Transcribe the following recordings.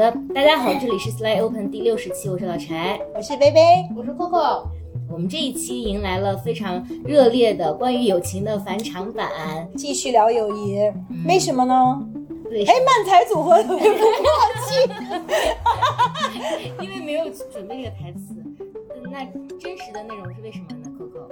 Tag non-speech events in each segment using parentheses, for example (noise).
的，大家好，这里是 Slay Open 第六十期，我是老柴，我是薇薇，我是 Coco。我们这一期迎来了非常热烈的关于友情的返场版，继续聊友谊，为什么呢？对，哎，漫才组合特别默契，(laughs) 因为没有准备这个台词。那真实的内容是为什么呢？Coco，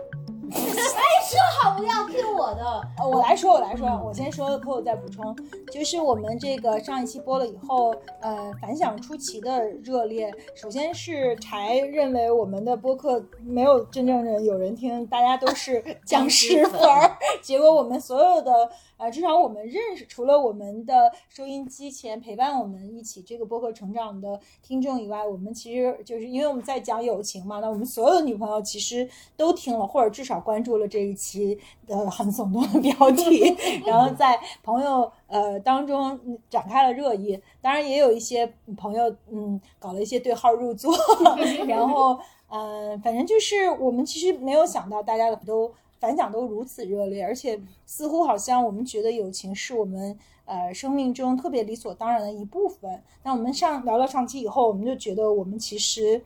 哎，(laughs) 说好不要 Q 我的，呃我来说，我来说，我先说，Coco 再补充，就是我们这个上一期播了以后，呃，反响出奇的热烈。首先是柴认为我们的播客没有真正的有人听，大家都是僵尸粉儿，(laughs) 结果我们所有的。呃，至少我们认识，除了我们的收音机前陪伴我们一起这个播客成长的听众以外，我们其实就是因为我们在讲友情嘛，那我们所有的女朋友其实都听了，或者至少关注了这一期的很耸动的标题，(laughs) 然后在朋友呃当中展开了热议。当然，也有一些朋友嗯搞了一些对号入座，(laughs) 然后嗯、呃，反正就是我们其实没有想到大家都。反响都如此热烈，而且似乎好像我们觉得友情是我们呃生命中特别理所当然的一部分。那我们上聊了上期以后，我们就觉得我们其实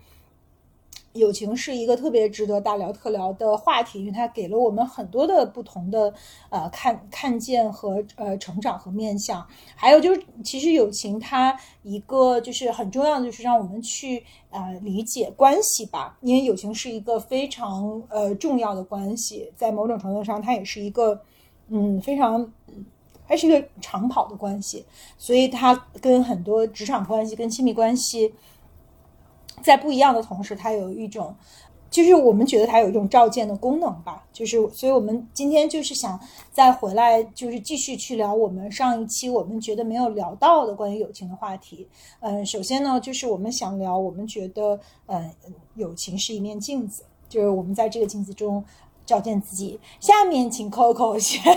友情是一个特别值得大聊特聊的话题，因为它给了我们很多的不同的呃看看见和呃成长和面向。还有就是，其实友情它一个就是很重要的，就是让我们去呃理解关系吧，因为友情是一个非常呃重要的关系，在某种程度上，它也是一个嗯非常。它是一个长跑的关系，所以它跟很多职场关系、跟亲密关系在不一样的同时，它有一种，就是我们觉得它有一种照见的功能吧。就是，所以我们今天就是想再回来，就是继续去聊我们上一期我们觉得没有聊到的关于友情的话题。嗯，首先呢，就是我们想聊，我们觉得，嗯，友情是一面镜子，就是我们在这个镜子中。照见自己。下面请 Coco 先，(laughs)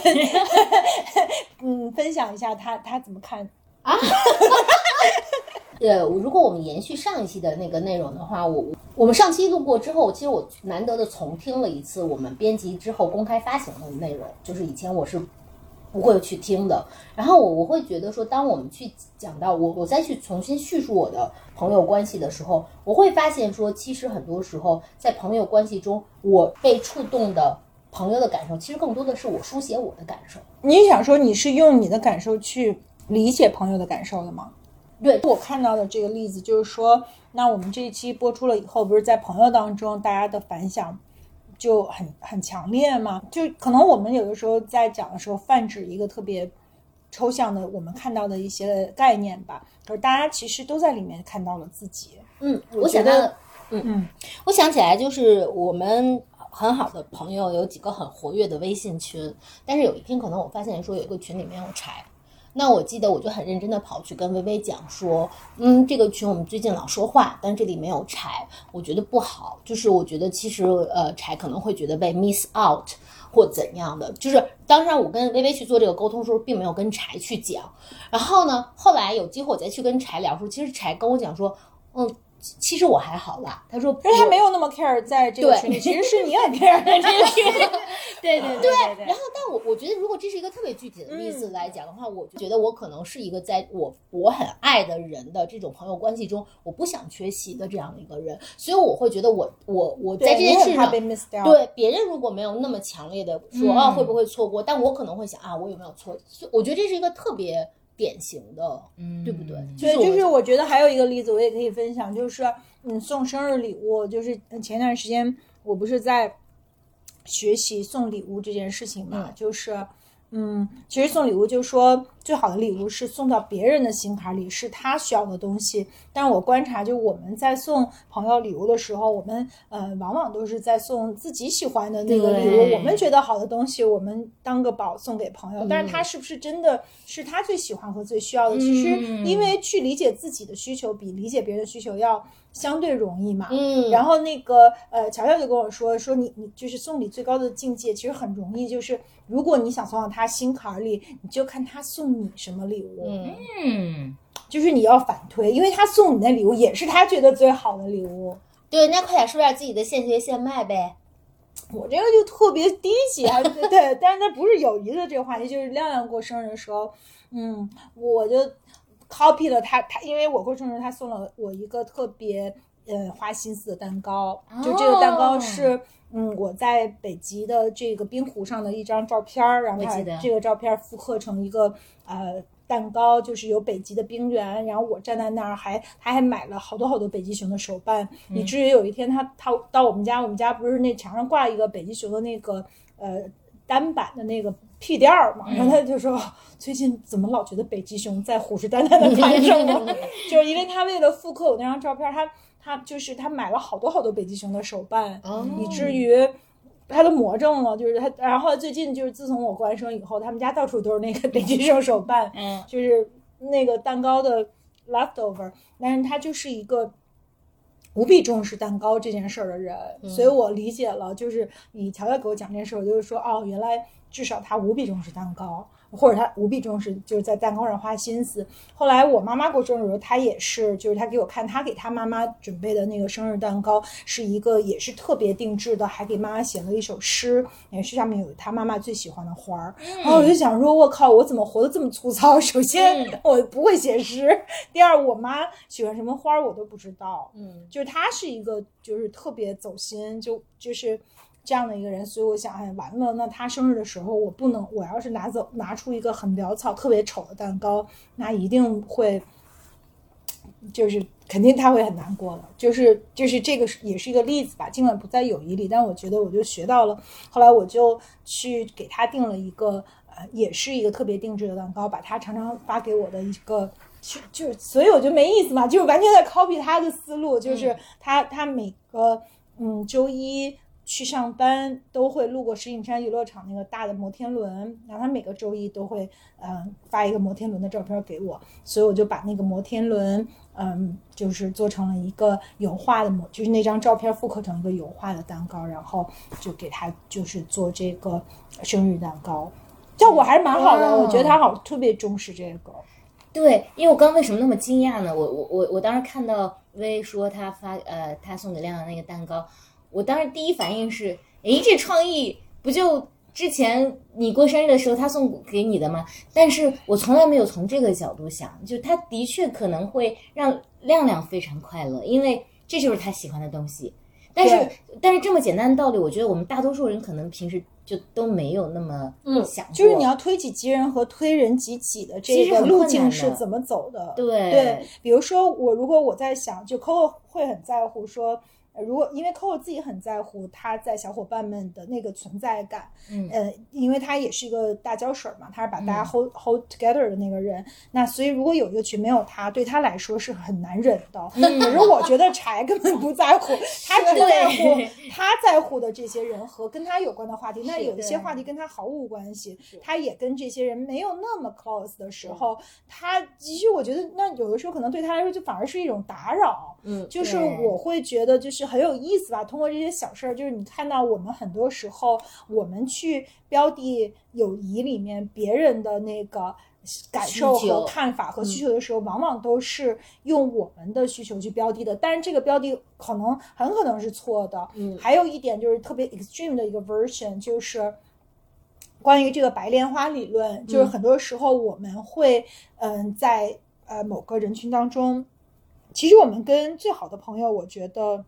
(laughs) 嗯，分享一下他他怎么看啊？(laughs) 呃，如果我们延续上一期的那个内容的话，我我们上期录过之后，其实我难得的重听了一次我们编辑之后公开发行的内容，就是以前我是不会去听的。然后我我会觉得说，当我们去讲到我我再去重新叙述我的朋友关系的时候，我会发现说，其实很多时候在朋友关系中，我被触动的朋友的感受，其实更多的是我书写我的感受。你想说你是用你的感受去理解朋友的感受的吗？对我看到的这个例子就是说，那我们这一期播出了以后，不是在朋友当中大家的反响就很很强烈吗？就可能我们有的时候在讲的时候泛指一个特别抽象的我们看到的一些概念吧，可是大家其实都在里面看到了自己。嗯，我我想到觉得，嗯嗯，我想起来就是我们很好的朋友有几个很活跃的微信群，但是有一天可能我发现说有一个群里面有柴。那我记得我就很认真的跑去跟微微讲说，嗯，这个群我们最近老说话，但这里没有柴，我觉得不好。就是我觉得其实呃柴可能会觉得被 miss out 或怎样的。就是当然我跟微微去做这个沟通的时候，并没有跟柴去讲。然后呢，后来有机会我再去跟柴聊的时候，其实柴跟我讲说，嗯，其实我还好啦。他说，可是他没有那么 care 在这个对。群里，其实是你很 care 在这个群里。(laughs) 对对对对。然后，但我我觉得，如果这是一个特别具体的例子来讲的话，我就觉得我可能是一个在我我很爱的人的这种朋友关系中，我不想缺席的这样的一个人，所以我会觉得我我我在这件事上。对别人如果没有那么强烈的说嗯。啊会不会错过，但我可能会想啊我有没有错，所以我觉得这是一个特别典型的，嗯对不对？所以就是我觉得还有一个例子，我也可以分享，就是嗯，送生日礼物，就是前段时间我不是在学习送礼物这件事情嘛，就是。嗯，其实送礼物就是说，最好的礼物是送到别人的心坎里，是他需要的东西。但是我观察，就我们在送朋友礼物的时候，我们呃，往往都是在送自己喜欢的那个礼物，我们觉得好的东西，我们当个宝送给朋友。但是他是不是真的是他最喜欢和最需要的？其实嗯因为去理解自己的需求，比理解别人的需求要相对容易嘛。嗯，然后那个呃，乔乔就跟我说说你你就是送礼最高的境界，其实很容易，就是如果你想送到他心坎儿里，你就看他送你什么礼物，嗯嗯，就是你要反推，因为他送你的礼物也是他觉得最好的礼物。对，那快点说一下自己的现学现卖呗。我这个就特别低级啊，对对，但是它不是友谊的这个话题，就是亮亮过生日的时候，嗯，我就 copy 了他他，因为我过生日，他送了我一个特别呃花心思的蛋糕，就这个蛋糕哦。是。嗯，我在北极的这个冰湖上的一张照片儿，然后这个照片儿复刻成一个呃蛋糕，就是有北极的冰原，然后我站在那儿还他还买了好多好多北极熊的手办，以至于有一天他他到我们家，我们家不是那墙上挂一个北极熊的那个呃单板的那个屁垫儿嘛，然后他就说、最近怎么老觉得北极熊在虎视眈眈的看着我，(laughs) 就是因为他为了复刻我那张照片，他他就是他买了好多好多北极熊的手办，哦。以至于。他都魔怔了，就是他，然后最近就是自从我过完生以后，他们家到处都是那个北极熊手办，嗯，就是那个蛋糕的 leftover，但是它就是一个无比重视蛋糕这件事儿的人，所以我理解了，就是你乔乔给我讲这件事，我就是说，哦，原来至少他无比重视蛋糕。或者他无比重视，就是在蛋糕上花心思。后来我妈妈过生日的时候，她也是，就是她给我看她给她妈妈准备的那个生日蛋糕，是一个也是特别定制的，还给妈妈写了一首诗，也是上面有她妈妈最喜欢的花儿。然后我就想说，我靠，我怎么活得这么粗糙？首先嗯我不会写诗，第二我妈喜欢什么花儿我都不知道。嗯，就是她是一个就是特别走心，就就是这样的一个人，所以我想，哎，完了，那他生日的时候，我不能，我要是拿走拿出一个很潦草、特别丑的蛋糕，那一定会，就是肯定他会很难过的。就是就是这个是也是一个例子吧，尽管不在友谊里，但我觉得我就学到了。后来我就去给他订了一个，呃，也是一个特别定制的蛋糕，把他常常发给我的一个。就就所以我觉得没意思嘛，就是完全在 copy 他的思路，就是他他每个嗯周一去上班都会路过石景山游乐场那个大的摩天轮，然后他每个周一都会嗯发一个摩天轮的照片给我，所以我就把那个摩天轮嗯就是做成了一个油画的模，就是那张照片复刻成一个油画的蛋糕，然后就给他就是做这个生日蛋糕，效果还是蛮好的，我觉得他好特别重视这个。对，因为我刚为什么那么惊讶呢？我我我我当时看到薇说他发呃他送给亮亮那个蛋糕，我当时第一反应是，诶，这创意不就之前你过生日的时候他送给你的吗？但是我从来没有从这个角度想，就他的确可能会让亮亮非常快乐，因为这就是他喜欢的东西。但是但是这么简单的道理，我觉得我们大多数人可能平时就都没有那么想过，就是你要推己及人和推人及己的这个路径是怎么走的？对对，比如说我如果我在想，就 Coco 会很在乎说。呃如果因为 Coco 自己很在乎他在小伙伴们的那个存在感，嗯呃，因为他也是一个大胶水嘛，他是把大家 hold、hold together 的那个人。那所以如果有一个群没有他，对他来说是很难忍的。嗯可是我觉得柴根本不在乎，(laughs) 他只在乎他在乎的这些人和跟他有关的话题。那有一些话题跟他毫无关系，他也跟这些人没有那么 close 的时候，他其实我觉得那有的时候可能对他来说就反而是一种打扰。嗯，就是我会觉得就是很有意思吧，通过这些小事儿，就是你看到我们很多时候我们去标的友谊里面别人的那个。感受和看法和需求的时候，往往都是用我们的需求去标的的，但是这个标的可能很可能是错的。嗯还有一点就是特别 extreme 的一个 version，就是关于这个白莲花理论，就是很多时候我们会嗯在呃某个人群当中，其实我们跟最好的朋友，我觉得。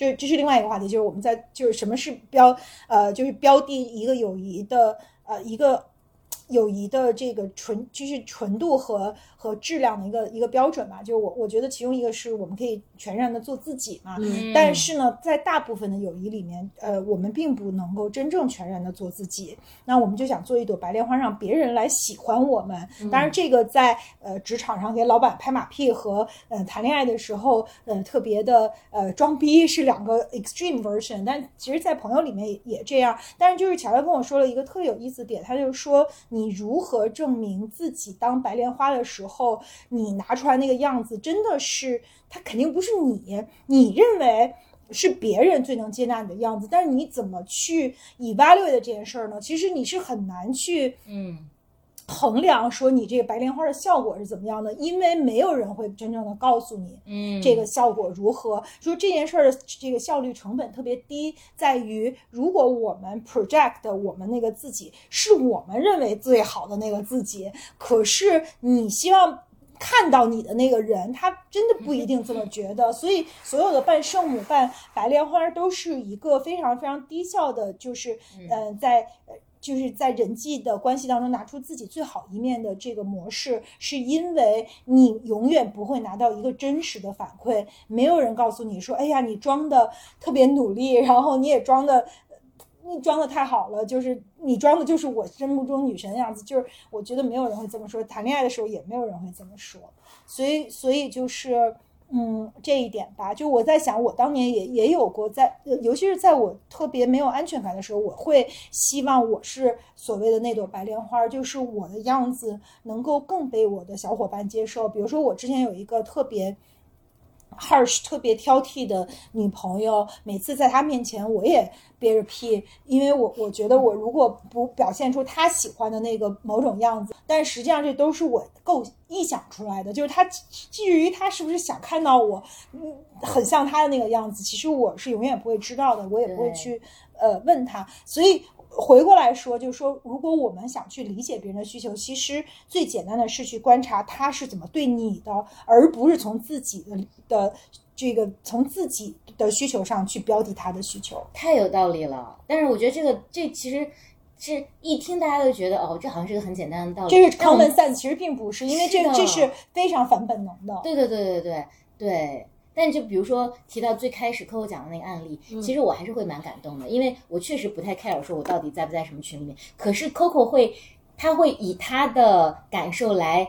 就这是另外一个话题，就是我们在就是什么是标呃就是标的一个友谊的呃一个友谊的这个纯就是纯度和和质量的一个一个标准吧。就是我我觉得其中一个是我们可以全然的做自己嘛，嗯但是呢，在大部分的友谊里面，呃，我们并不能够真正全然的做自己。那我们就想做一朵白莲花，让别人来喜欢我们。当然，这个在呃职场上给老板拍马屁和呃谈恋爱的时候，呃特别的呃装逼是两个 extreme version。但其实，在朋友里面也也这样。但是，就是乔乔跟我说了一个特有意思的点，他就说你如何证明自己当白莲花的时候，后你拿出来那个样子真的是，他肯定不是你，你认为。是别人最能接纳你的样子，但是你怎么去 evaluate 这件事儿呢？其实你是很难去嗯衡量说你这个白莲花的效果是怎么样的，因为没有人会真正的告诉你，嗯这个效果如何。说这件事儿的这个效率成本特别低，在于如果我们 project 我们那个自己是我们认为最好的那个自己，可是你希望。看到你的那个人，他真的不一定这么觉得，所以所有的办圣母、办白莲花都是一个非常非常低效的，就是呃，在呃就是在人际的关系当中拿出自己最好一面的这个模式，是因为你永远不会拿到一个真实的反馈，没有人告诉你说，哎呀，你装的特别努力，然后你也装的。你装的太好了，就是你装的就是我心目中女神的样子，就是我觉得没有人会这么说，谈恋爱的时候也没有人会这么说，所以所以就是嗯这一点吧，就我在想，我当年也也有过在，尤其是在我特别没有安全感的时候，我会希望我是所谓的那朵白莲花，就是我的样子能够更被我的小伙伴接受。比如说我之前有一个特别。Harsh 特别挑剔的女朋友，每次在他面前我也憋着屁，因为我我觉得我如果不表现出他喜欢的那个某种样子，但实际上这都是我构臆想出来的，就是他至于他是不是想看到我，嗯，很像他的那个样子，其实我是永远不会知道的，我也不会去呃问他，所以。回过来说，就是说，如果我们想去理解别人的需求，其实最简单的是去观察他是怎么对你的，而不是从自己的的这个从自己的需求上去标的他的需求。太有道理了。但是我觉得这个这其实是一听大家都觉得哦，这好像是个很简单的道理。这是 common sense，其实并不是，因为这是这是非常反本能的。对对对对对对。但就比如说提到最开始 Coco 讲的那个案例，其实我还是会蛮感动的，因为我确实不太 care 说我到底在不在什么群里面。可是 Coco 会，他会以他的感受来，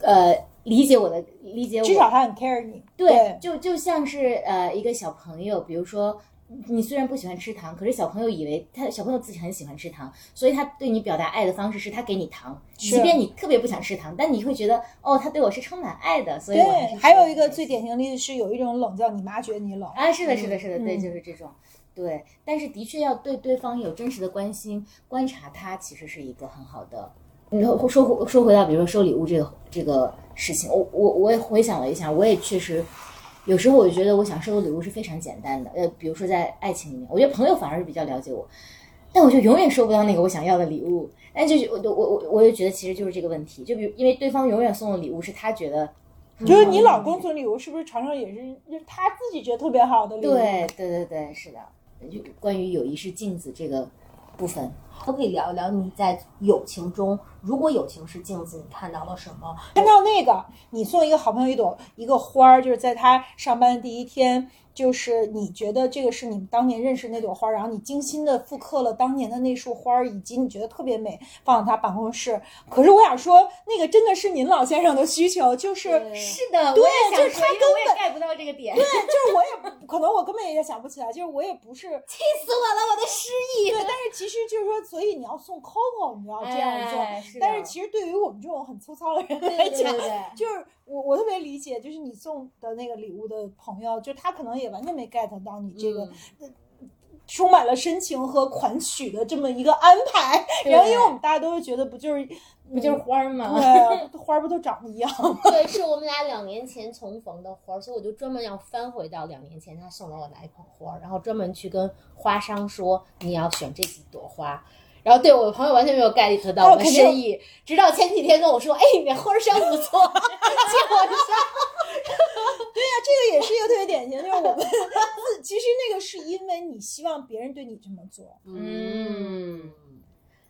呃，理解我的理解我。至少他很 care 你。对，就就像是呃一个小朋友，比如说你虽然不喜欢吃糖，可是小朋友以为他小朋友自己很喜欢吃糖，所以他对你表达爱的方式是他给你糖，即便你特别不想吃糖，但你会觉得哦，他对我是充满爱的，所以对，是还有一个最典型的例子是，有一种冷叫你妈觉得你冷。啊，是的，是的，是的，对，嗯就是这种。对，但是的确要对对方有真实的关心，观察他其实是一个很好的。然后说回说回到，比如说收礼物这个这个事情，我我我也回想了一下，我也确实有时候我就觉得我想收的礼物是非常简单的，呃，比如说在爱情里面，我觉得朋友反而是比较了解我，但我就永远收不到那个我想要的礼物。但就是我我我我就觉得其实就是这个问题，就比如因为对方永远送的礼物是他觉得很就是你老公送礼物，是不是常常也是就是他自己觉得特别好的礼物？对对对对，是的。就关于友谊是镜子这个部分，可不可以聊一聊你在友情中，如果友情是镜子，你看到了什么？看到那个，你送一个好朋友一朵一个花儿，就是在他上班的第一天，就是你觉得这个是你们当年认识那朵花儿，然后你精心的复刻了当年的那束花儿，以及你觉得特别美，放到他办公室。可是我想说，那个真的是您老先生的需求，就是是的，对我也想就是他说因为我也 get 不到这个点，对，就是我也不可能，我根本也想不起来，就是我也不是气死我了，我的失忆。对，但是其实就是说，所以你要送 Coco，你要这样做。哎是但是其实对于我们这种很粗糙的人来讲，对对对 (laughs) 就是我我特别理解，就是你送的那个礼物的朋友，就他可能也完全没 get 到你这个。呃 (laughs) 充满了深情和款曲的这么一个安排，(laughs) 然后因为我们大家都是觉得不就是不就是花儿吗？对啊，花儿不都长得一样吗？对，是我们俩两年前重逢的花儿，所以我就专门要翻回到两年前他送了我哪一捧花儿，然后专门去跟花商说你要选这几朵花。然后对我的朋友完全没有 get 到我的哦肯定深意，直到前几天跟我说，哎，你那花香不错，(laughs) 结果上这个也是一个特别典型，就是我们其实那个是因为你希望别人对你这么做，嗯，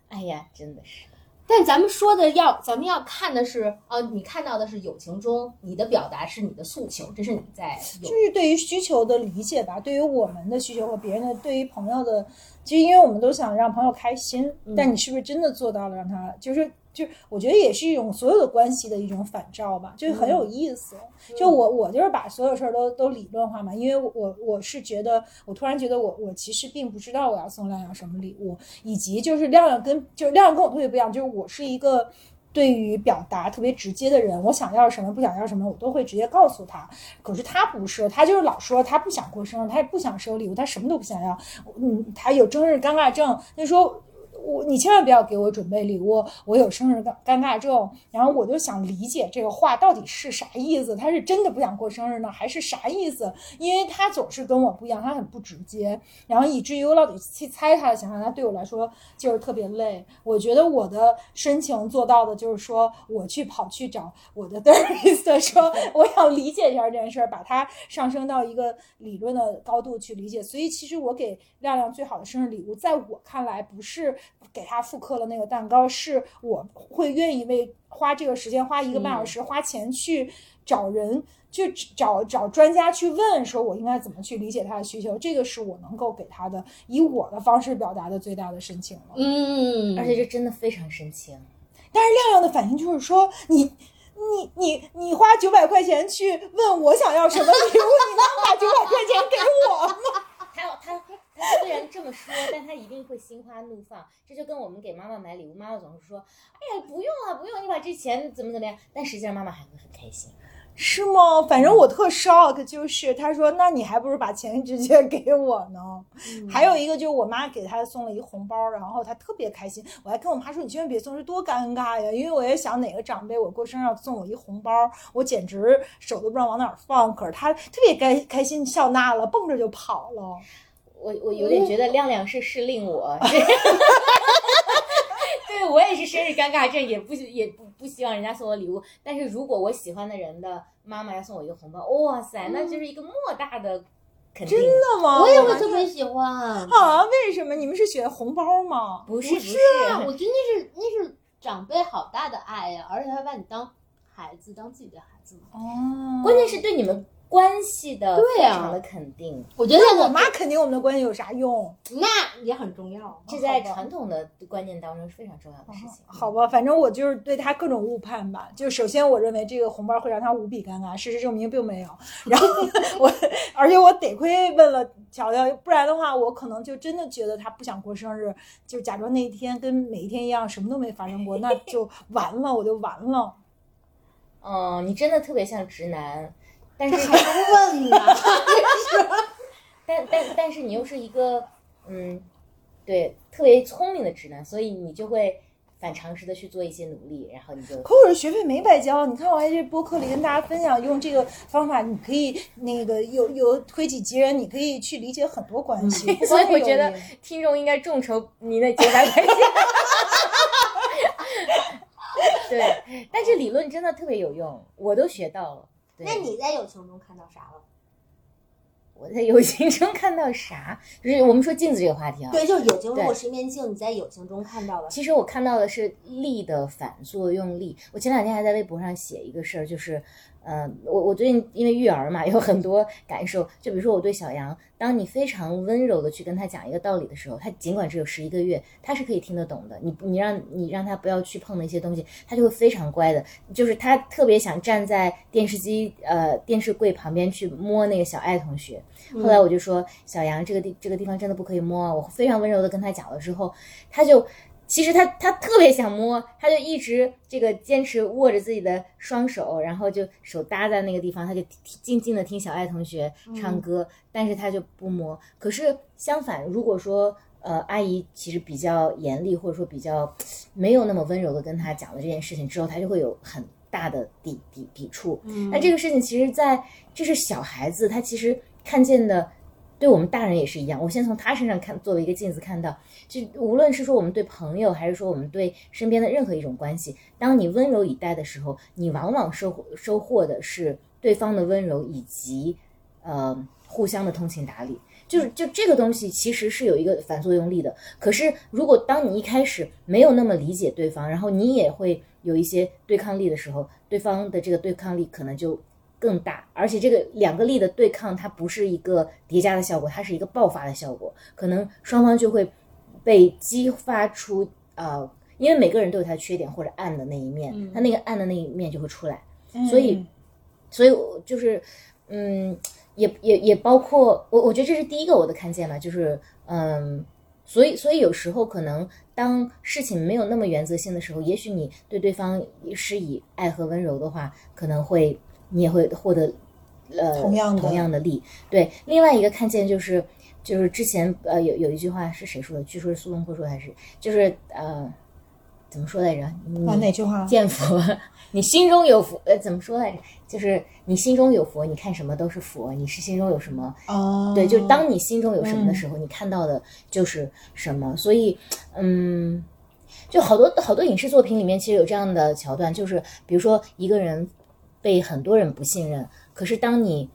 哎呀，真的是，但咱们说的要，咱们要看的是，呃，你看到的是友情中你的表达是你的诉求，这是你在就是对于需求的理解吧，对于我们的需求和别人的，对于朋友的，其实因为我们都想让朋友开心，但你是不是真的做到了让他，就是就我觉得也是一种所有的关系的一种反照吧，就是很有意思。就我我就是把所有事儿都都理论化嘛，因为我我是觉得，我突然觉得我我其实并不知道我要送亮亮什么礼物，以及就是亮亮跟就是亮亮跟我特别不一样，就是我是一个。对于表达特别直接的人，我想要什么，不想要什么，我都会直接告诉他。可是他不是，他就是老说他不想过生日，他也不想收礼物，他什么都不想要。嗯，他有生日尴尬症，那时候我你千万不要给我准备礼物，我有生日尴尴尬症。然后我就想理解这个话到底是啥意思，他是真的不想过生日呢，还是啥意思？因为他总是跟我不一样，他很不直接，然后以至于我老得去猜他的想法，他对我来说就是特别累。我觉得我的深情做到的就是说，我去跑去找我的 (laughs) therapist 说，我想理解一下这件事儿，把它上升到一个理论的高度去理解。所以其实我给亮亮最好的生日礼物，在我看来不是给他复刻了那个蛋糕，是我会愿意为花这个时间，花一个半小时，花钱去找人，去找找专家去问，说我应该怎么去理解他的需求，这个是我能够给他的，以我的方式表达的最大的深情了。嗯，而且这真的非常深情。但是亮亮的反应就是说，你你你你花九百块钱去问我想要什么礼物，你能把九百块钱给我吗？还 (laughs) 有他虽然这么说，但他一定会心花怒放。这就跟我们给妈妈买礼物，妈妈总是说：“哎呀，不用啊，不用，你把这钱怎么怎么样。”但实际上妈妈还会很开心。是吗？反正我特 shock，就是他说，那你还不如把钱直接给我呢。还有一个就是我妈给他送了一红包，然后他特别开心。我还跟我妈说，你千万别送，这多尴尬呀！因为我也想哪个长辈我过生日要送我一红包，我简直手都不知道往哪儿放。可是他特别开开心，笑纳了，蹦着就跑了。我我有点觉得亮亮是适令我，(laughs) 对我也是生日尴尬症，也不也不不希望人家送我礼物。但是如果我喜欢的人的妈妈要送我一个红包，哇塞，那就是一个莫大的肯定。真的吗？我也会特别喜欢。啊？为什么？你们是选红包吗？不是不不是，我觉得那是那是长辈好大的爱呀，而且他把你当孩子，当自己的孩子嘛。哦关键是对你们关系的对啊非常的肯定。我觉得那我妈肯定我们的关系有啥用？那也很重要。这在传统的观念当中是非常重要的事情。好吧，反正我就是对他各种误判吧。就首先我认为这个红包会让他无比尴尬，事实证明并没有。(laughs) 然后我，而且我得亏问了乔乔，不然的话我可能就真的觉得他不想过生日，就假装那一天跟每一天一样什么都没发生过，那就完了，我就完了。(laughs) 嗯，你真的特别像直男，但是还不问呢？(laughs) 但但但是你又是一个嗯，对，特别聪明的直男，所以你就会反常识的去做一些努力，然后你就可我这学费没白交，你看我在这播客里跟大家分享，用这个方法，你可以那个有有推己及人，你可以去理解很多关系。(laughs) 不所以我觉得听众应该众筹你那九百块钱。(laughs) 对，但这理论真的特别有用，我都学到了。对那你在友情中看到啥了？我在友情中看到啥？就是我们说镜子这个话题啊。对，就是友情。如果是一面镜，你在友情中看到了。其实我看到的是力的反作用力。我前两天还在微博上写一个事儿，就是，呃，我我最近因为育儿嘛，有很多感受。就比如说我对小杨，当你非常温柔的去跟他讲一个道理的时候，他尽管只有十一个月，他是可以听得懂的。你你让你让他不要去碰那些东西，他就会非常乖的。就是他特别想站在电视机呃电视柜旁边去摸那个小爱同学。后来我就说，小杨这个地这个地方真的不可以摸啊。我非常温柔的跟他讲了之后，他就。其实他他特别想摸，他就一直这个坚持握着自己的双手，然后就手搭在那个地方，他就静静的听小爱同学唱歌，但是他就不摸。可是相反，如果说呃阿姨其实比较严厉，或者说比较没有那么温柔的跟他讲了这件事情之后，他就会有很大的抵抵抵触。嗯那这个事情其实在这是小孩子，他其实看见的。对我们大人也是一样，我先从他身上看，作为一个镜子看到，就无论是说我们对朋友，还是说我们对身边的任何一种关系，当你温柔以待的时候，你往往收获收获的是对方的温柔以及呃互相的通情达理。就是就这个东西其实是有一个反作用力的。可是如果当你一开始没有那么理解对方，然后你也会有一些对抗力的时候，对方的这个对抗力可能就更大，而且这个两个力的对抗，它不是一个叠加的效果，它是一个爆发的效果，可能双方就会被激发出呃，因为每个人都有他的缺点或者暗的那一面，他那个暗的那一面就会出来，所以，所以我就是嗯，也也也包括我，我觉得这是第一个我的看见嘛，就是嗯。所以，所以有时候可能当事情没有那么原则性的时候，也许你对对方施以爱和温柔的话，可能会你也会获得呃同样的同样的力。对，另外一个看见就是，就是之前呃有有一句话是谁说的？据说是苏东坡说的还是就是呃怎么说来着？你啊，哪句话？见佛，(laughs) 你心中有佛，呃，怎么说来着？就是你心中有佛，你看什么都是佛。你是心中有什么？哦，对，就是当你心中有什么的时候，你看到的就是什么。所以，嗯，就好多好多影视作品里面其实有这样的桥段，就是比如说一个人被很多人不信任，可是当你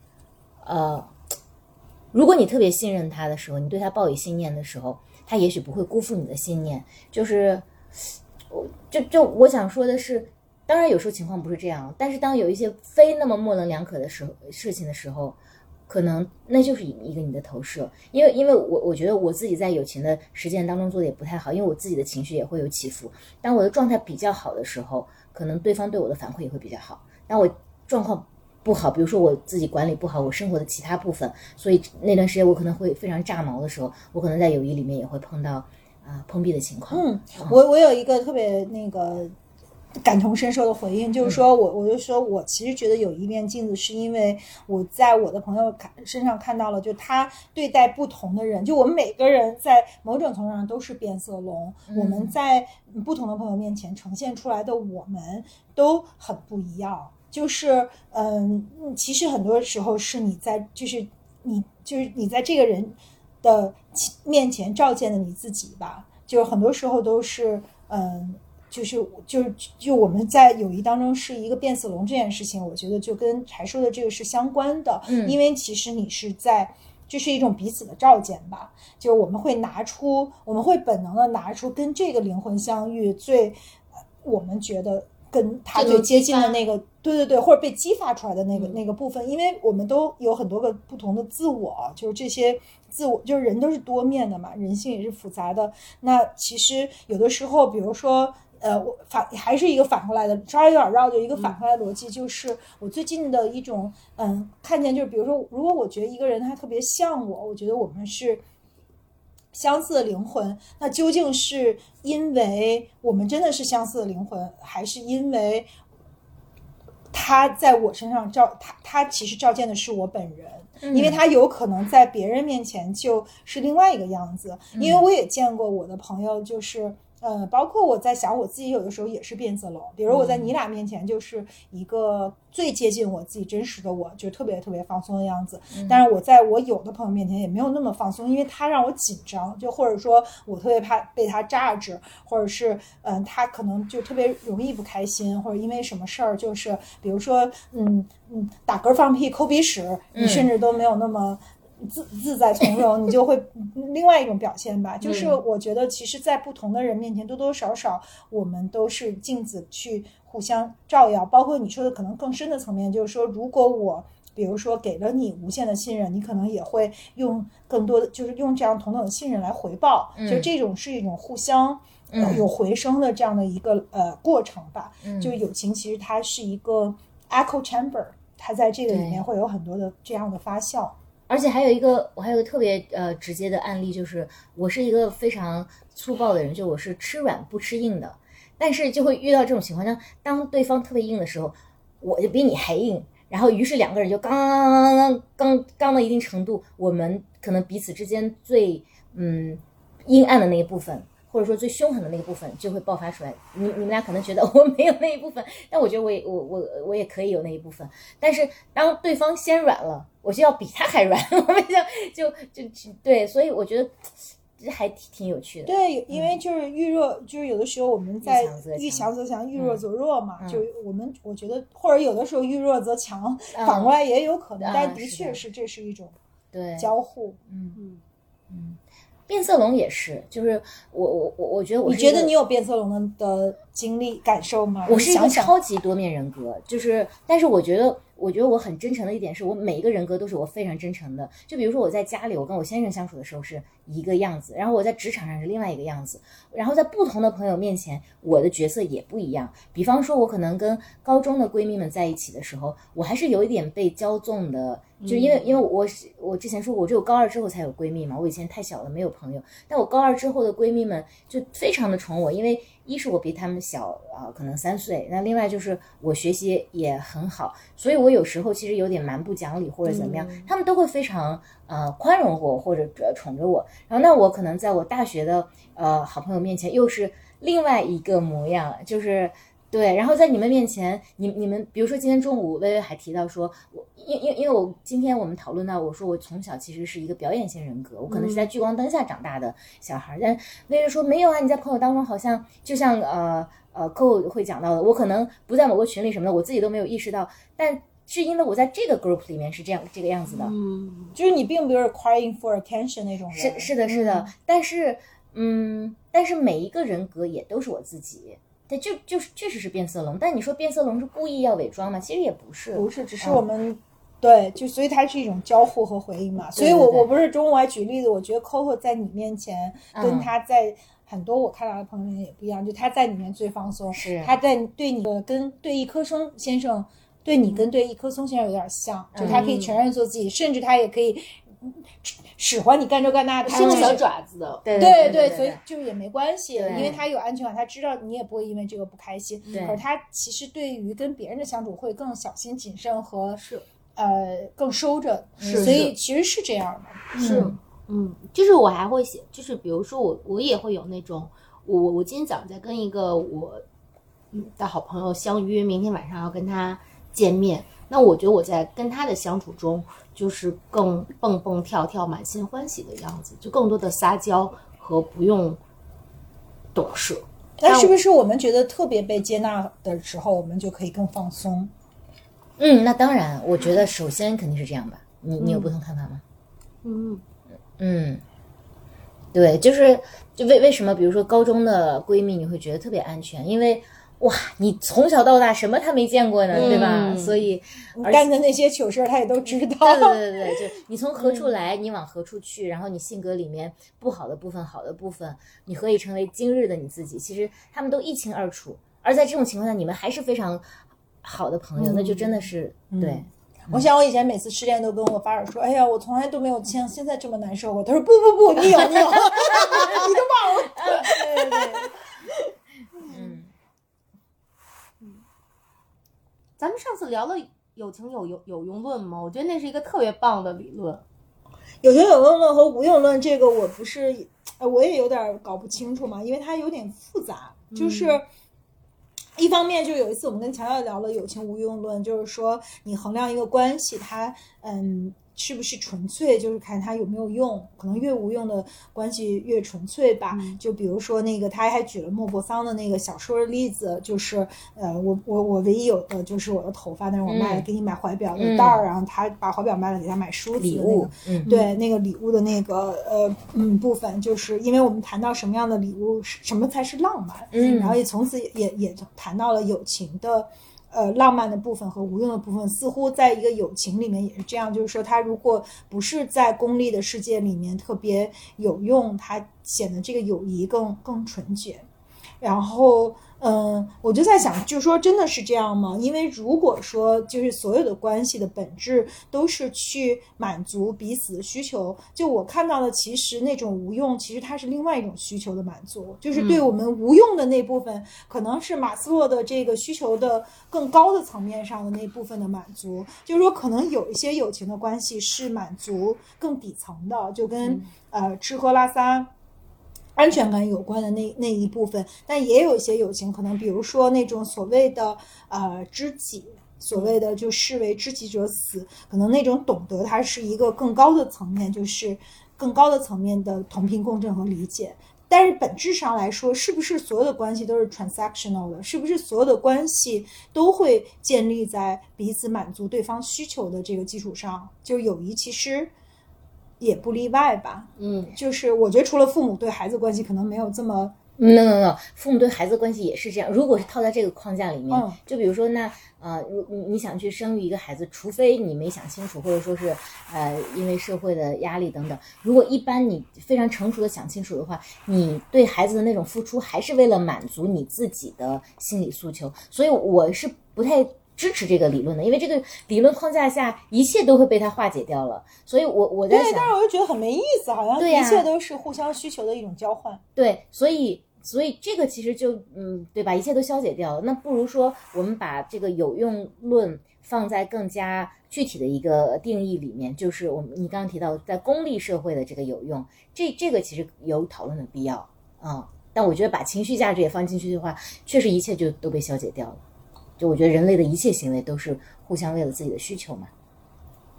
呃，如果你特别信任他的时候，你对他抱以信念的时候，他也许不会辜负你的信念。就是，我就就我想说的是，当然有时候情况不是这样，但是当有一些非那么模棱两可的时候事情的时候，可能那就是一个你的投射。因为因为我我觉得我自己在友情的实践当中做的也不太好，因为我自己的情绪也会有起伏。当我的状态比较好的时候，可能对方对我的反馈也会比较好。当我状况不好，比如说我自己管理不好我生活的其他部分，所以那段时间我可能会非常炸毛的时候，我可能在友谊里面也会碰到啊、碰壁的情况。嗯，我我有一个特别那个感同身受的回应，就是说我我就说我其实觉得有一面镜子，是因为我在我的朋友看身上看到了，就他对待不同的人，就我们每个人在某种程度上都是变色龙，我们在不同的朋友面前呈现出来的我们都很不一样。就是嗯，其实很多时候是你在，就是你就是你在这个人的面前照见的你自己吧。就是很多时候都是嗯，就是就是就我们在友谊当中是一个变色龙这件事情，我觉得就跟柴说的这个是相关的。嗯因为其实你是在。这是一种彼此的照见吧，就是我们会拿出，我们会本能的拿出跟这个灵魂相遇最，呃我们觉得跟他最接近的那个，对对对，或者被激发出来的那个、那个部分，因为我们都有很多个不同的自我，就是这些自我，就是人都是多面的嘛，人性也是复杂的。那其实有的时候，比如说。呃，我反还是一个反过来的，稍微有点绕，就一个反过来的逻辑，就是我最近的一种，嗯，看见就是，比如说，如果我觉得一个人他特别像我，我觉得我们是相似的灵魂，那究竟是因为我们真的是相似的灵魂，还是因为他在我身上照他他其实照见的是我本人？因为他有可能在别人面前就是另外一个样子，因为我也见过我的朋友，就是呃，包括我在想我自己有的时候也是变色龙，比如我在你俩面前就是一个最接近我自己真实的我，就特别特别放松的样子，但是我在我有的朋友面前也没有那么放松，因为他让我紧张，就或者说我特别怕被他榨着，或者是嗯，他可能就特别容易不开心，或者因为什么事儿，就是比如说嗯嗯打嗝放屁抠鼻屎，你甚至都没有那么。自自在从容，你就会 (laughs) 另外一种表现吧。就是我觉得，其实，在不同的人面前，多多少少我们都是镜子去互相照耀。包括你说的可能更深的层面，就是说，如果我比如说给了你无限的信任，你可能也会用更多的，就是用这样同等的信任来回报。就这种是一种互相。呃有回声的这样的一个呃过程吧，就友情其实它是一个 echo chamber，它在这个里面会有很多的这样的发酵。而且还有一个，我还有个特别呃直接的案例，就是我是一个非常粗暴的人，就我是吃软不吃硬的，但是就会遇到这种情况，像当对方特别硬的时候，我就比你还硬，然后于是两个人就刚刚刚刚刚刚到一定程度，我们可能彼此之间最嗯阴暗的那一部分。或者说最凶狠的那一部分就会爆发出来。你你们俩可能觉得 (laughs) 我没有那一部分，但我觉得我也我我我也可以有那一部分。但是当对方先软了，我就要比他还软，(laughs) 我们就就就就对，所以我觉得这还挺挺有趣的。对，因为就是遇弱，就是有的时候我们在遇遇强强则强，遇弱则弱嘛。嗯就我们我觉得，或者有的时候遇弱则强，嗯反过来也有可能。啊但的确是这是一种对，交互。嗯嗯，嗯，变色龙也是，就是我我我我觉得我你觉得你有变色龙的的经历感受吗？我是一个超级多面人格，就是，但是我觉得，我觉得我很真诚的一点是我每一个人格都是我非常真诚的。就比如说我在家里，我跟我先生相处的时候是一个样子，然后我在职场上是另外一个样子，然后在不同的朋友面前，我的角色也不一样。比方说，我可能跟高中的闺蜜们在一起的时候，我还是有一点被骄纵的就因为因为我是我之前说过，我只有高二之后才有闺蜜嘛，我以前太小了没有朋友。但我高二之后的闺蜜们就非常的宠我，因为一是我比他们小啊、可能三岁，那另外就是我学习也很好，所以我有时候其实有点蛮不讲理或者怎么样，他们都会非常呃宽容我或者呃宠着我。然后那我可能在我大学的呃好朋友面前又是另外一个模样，就是。对，然后在你们面前，你你们比如说今天中午薇薇还提到说，我因因因为我今天我们讨论到，我说我从小其实是一个表演型人格，我可能是在聚光灯下长大的小孩，但薇薇说没有啊，你在朋友当中好像就像呃呃扣会讲到的，我可能不在某个群里什么的，我自己都没有意识到，但是因为我在这个 group 里面是这样这个样子的，嗯，就是你并不是 crying for attention 那种人。是是的，是的，但是嗯，但是每一个人格也都是我自己。对，就就是确实是变色龙，但你说变色龙是故意要伪装吗？其实也不是，不是，只是嗯我们、对，就所以它是一种交互和回应嘛。所以我我不是中午还举例子，我觉得 Coco 在你面前跟嗯他在很多我看到的朋友也不一样，就他在里面最放松，是他在对你的跟对一棵松先生。对你跟对一棵松先生有点像，就他可以全然做自己，甚至他也可以嗯使唤你干这干那，他就是伸个小爪子的，对对对所以就也没关系，因为他有安全感，他知道你也不会因为这个不开心。对可是他其实对于跟别人的相处会更小心谨慎和是呃更收着，是所以其实是这样的。是嗯，嗯，就是我还会写，就是比如说我我也会有那种，我我今天早上在跟一个我嗯的好朋友相约，明天晚上要跟他见面。那我觉得我在跟他的相处中，就是更蹦蹦跳跳、满心欢喜的样子，就更多的撒娇和不用懂事。那是不是我们觉得特别被接纳的时候，我们就可以更放松？嗯，那当然，我觉得首先肯定是这样吧。你你有不同看法吗？嗯，嗯，对，就是就为为什么，比如说高中的闺蜜，你会觉得特别安全，因为哇，你从小到大什么他没见过呢，对吧？嗯所以你干的那些糗事儿，他也都知道。对对对对对，就 (laughs) 你从何处来，你往何处去，然后你性格里面不好的部分、好的部分，你何以成为今日的你自己，其实他们都一清二楚。而在这种情况下，你们还是非常好的朋友，那就真的是对。我想我以前每次失恋都跟我发小说：“哎呀，我从来都没有像现在这么难受过。”他说：“不不不，你有你有，(laughs) 你都忘了。”对对对。咱们上次聊了有情有有有用论吗？我觉得那是一个特别棒的理论。有情有用论和无用论，这个我不是，呃，我也有点搞不清楚嘛，因为它有点复杂。就是一方面，就有一次我们跟乔乔聊了有情无用论，就是说你衡量一个关系，它嗯是不是纯粹，就是看它有没有用。可能越无用的关系越纯粹吧。就比如说那个，他还举了莫泊桑的那个小说的例子，就是呃，我我我唯一有的就是我的头发，但是我卖了、嗯给你买怀表的嗯袋儿，然后他把怀表卖了，给他买梳子那个礼物，嗯，对那个礼物的那个呃嗯部分，就是因为我们谈到什么样的礼物，什么才是浪漫，嗯然后也从此也也也谈到了友情的。呃，浪漫的部分和无用的部分，似乎在一个友情里面也是这样。就是说，他如果不是在功利的世界里面特别有用，他显得这个友谊更更纯洁。然后，嗯，我就在想，就是说，真的是这样吗？因为如果说，就是所有的关系的本质都是去满足彼此的需求，就我看到的，其实那种无用，其实它是另外一种需求的满足，就是对我们无用的那部分，可能是马斯洛的这个需求的更高的层面上的那部分的满足。就是说，可能有一些友情的关系是满足更底层的，就跟、呃吃喝拉撒。安全感有关的那那一部分，但也有一些友情，可能比如说那种所谓的呃知己，所谓的就视为知己者死，可能那种懂得它是一个更高的层面，就是更高的层面的同频共振和理解。但是本质上来说，是不是所有的关系都是 transactional 的？是不是所有的关系都会建立在彼此满足对方需求的这个基础上？就友谊其实也不例外吧。嗯，就是我觉得除了父母对孩子关系可能没有这么 no no no，父母对孩子关系也是这样。如果是套在这个框架里面，嗯就比如说那呃，如你你想去生育一个孩子，除非你没想清楚，或者说是呃因为社会的压力等等。如果一般你非常成熟的想清楚的话，你对孩子的那种付出还是为了满足你自己的心理诉求。所以我是不太支持这个理论的，因为这个理论框架下一切都会被它化解掉了。所以我我在对，想但，是我就觉得很没意思，好像对一切都是互相需求的一种交换。对，所以所以这个其实就嗯，对吧？一切都消解掉了。那不如说，我们把这个有用论放在更加具体的一个定义里面，就是我们你刚刚提到在功利社会的这个有用，这这个其实有讨论的必要啊、但我觉得把情绪价值也放进去的话，确实一切就都被消解掉了。就我觉得人类的一切行为都是互相为了自己的需求嘛。